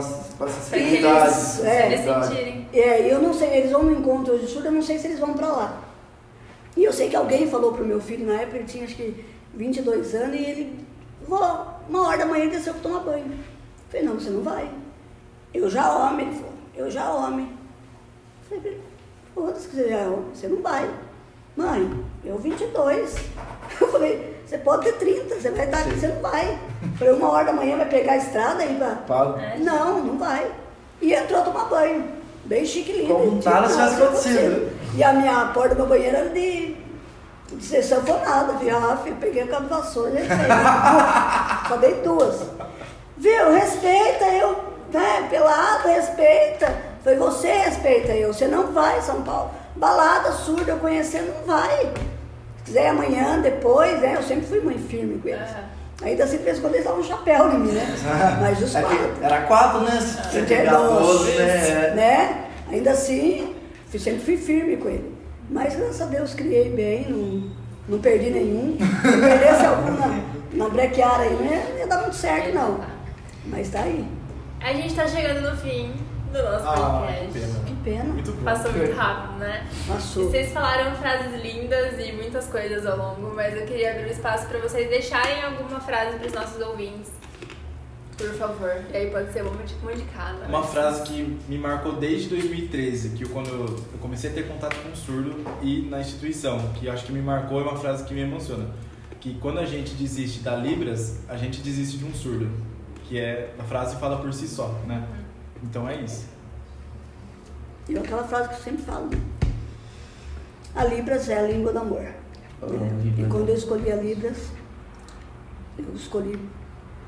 Sensibilidades. pra É. sentirem. É, eu não sei, eles vão no encontro de surdo, eu não sei se eles vão pra lá. E eu sei que alguém falou pro meu filho, na época ele tinha acho que 22 anos, e ele, vó, uma hora da manhã ele desceu pra tomar banho. Eu falei, não, você não vai. Eu já homem, ele falou, eu já homem. Eu falei, foda-se que você já é homem, você não vai. Mãe, eu 22. *laughs* Eu falei, você pode ter 30, você vai estar aqui, você não vai. Falei, uma hora da manhã vai pegar a estrada aí pra... Fala. Não, não vai. E entrou tomar banho. Bem chique lindo. Como Tipo, nada tivesse nada acontecido. E a minha porta do meu banheiro era de, de ser sanfonada. Viu? Ah, filho, peguei o cabo vassoura e. *laughs* Só dei duas. Viu? Respeita eu, né? Pelado, respeita. Foi você respeita eu. Você não vai, São Paulo. Balada surda, eu conhecendo, não vai. Se quiser amanhã, depois, né? Eu sempre fui muito firme com eles. Ainda assim, eles quando eles davam um chapéu em mim, né? *laughs* Mas os É quatro. era quatro, né? Você Você pegar todos, né? né? Ainda assim, sempre fui firme com ele. Mas graças a Deus criei bem, não, não perdi nenhum. *laughs* Se perdesse algum na, na brequeara aí, não ia, não ia dar muito certo, não. Mas tá aí. A gente tá chegando no fim do nosso Ah, que podcast. Pena. Muito bom. Passou muito rápido, né? E Passou. vocês falaram frases lindas e muitas coisas ao longo, mas eu queria abrir um espaço para vocês deixarem alguma frase para os nossos ouvintes. Por favor. E aí pode ser uma de, uma de cada. Uma frase que me marcou desde 2013, que eu, quando eu comecei a ter contato com o surdo e na instituição, que eu acho que me marcou é uma frase que me emociona. Que quando a gente desiste da Libras, a gente desiste de um surdo. Que é, a frase fala por si só, né? Então é isso. E aquela frase que eu sempre falo. A Libras é a língua do amor. E quando eu escolhi a Libras, eu escolhi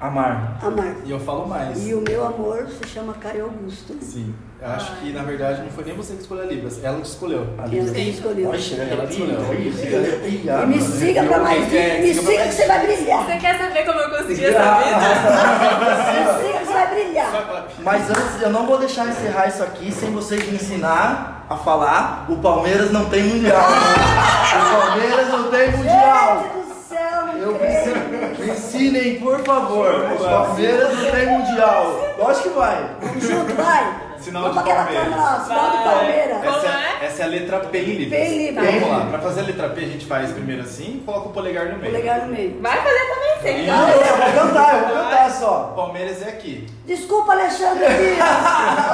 Amar. amar. E eu falo mais. E o meu amor se chama Caio Augusto. Sim. Eu acho que, na verdade, não foi nem você que escolheu a Libras, ela que escolheu. A Ela Libras. que escolheu. Olha, chega Ela arrepia, escolheu. olha isso, chega arrepiado, E me mano. siga pra mais É. Me siga que você vai brilhar. Você quer saber como eu consegui essa vida? *laughs* Me siga que você vai brilhar. Mas antes, eu não vou deixar encerrar isso aqui sem vocês me ensinar a falar o Palmeiras não tem mundial. o Palmeiras não tem mundial. Gente do céu, não Eu creio. preciso, me ensinem, por favor. O Palmeiras não tem mundial. Lógico que vai. Junto, vai. Sinal Vamos de Palmeiras. câmera sinal de. Palmeiras. Essa é? é, essa é a letra P em Libras. P em Libras. Vamos lá. Pra fazer a letra P, a gente faz primeiro assim e coloca o polegar no meio. Polegar no meio. Vai fazer também. Isso. Ah, eu vou cantar, eu vou cantar só. Palmeiras é aqui. Desculpa, Alexandre Dias.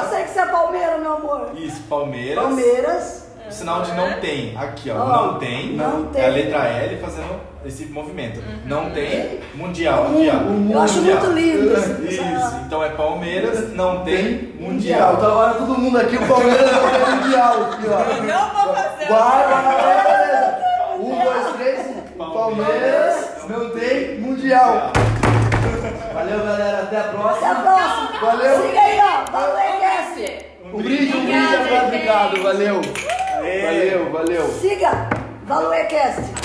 Eu sei que você é Palmeiras, meu amor. Isso, Palmeiras. Palmeiras. O sinal de não tem. Aqui, ó. Ó, não tem. não É a tem. letra L fazendo esse movimento. Não tem. Mundial. Ó. Eu acho Mundial. muito lindo. Isso. Então é Palmeiras, não tem. Mundial. Mundial. Então agora todo mundo aqui, o Palmeiras não tem mundial. Aqui, ó. Não vou fazer. Vai, vai, vai. Um, dois, três. Palmeiras não tem mundial. Valeu, galera. Até a Até a próxima. próxima. Valeu. Siga aí, ó. Valeu, Cast. Um brinde, um brinde. Obrigado. Valeu. Valeu, valeu. Siga. Valeu, Cast.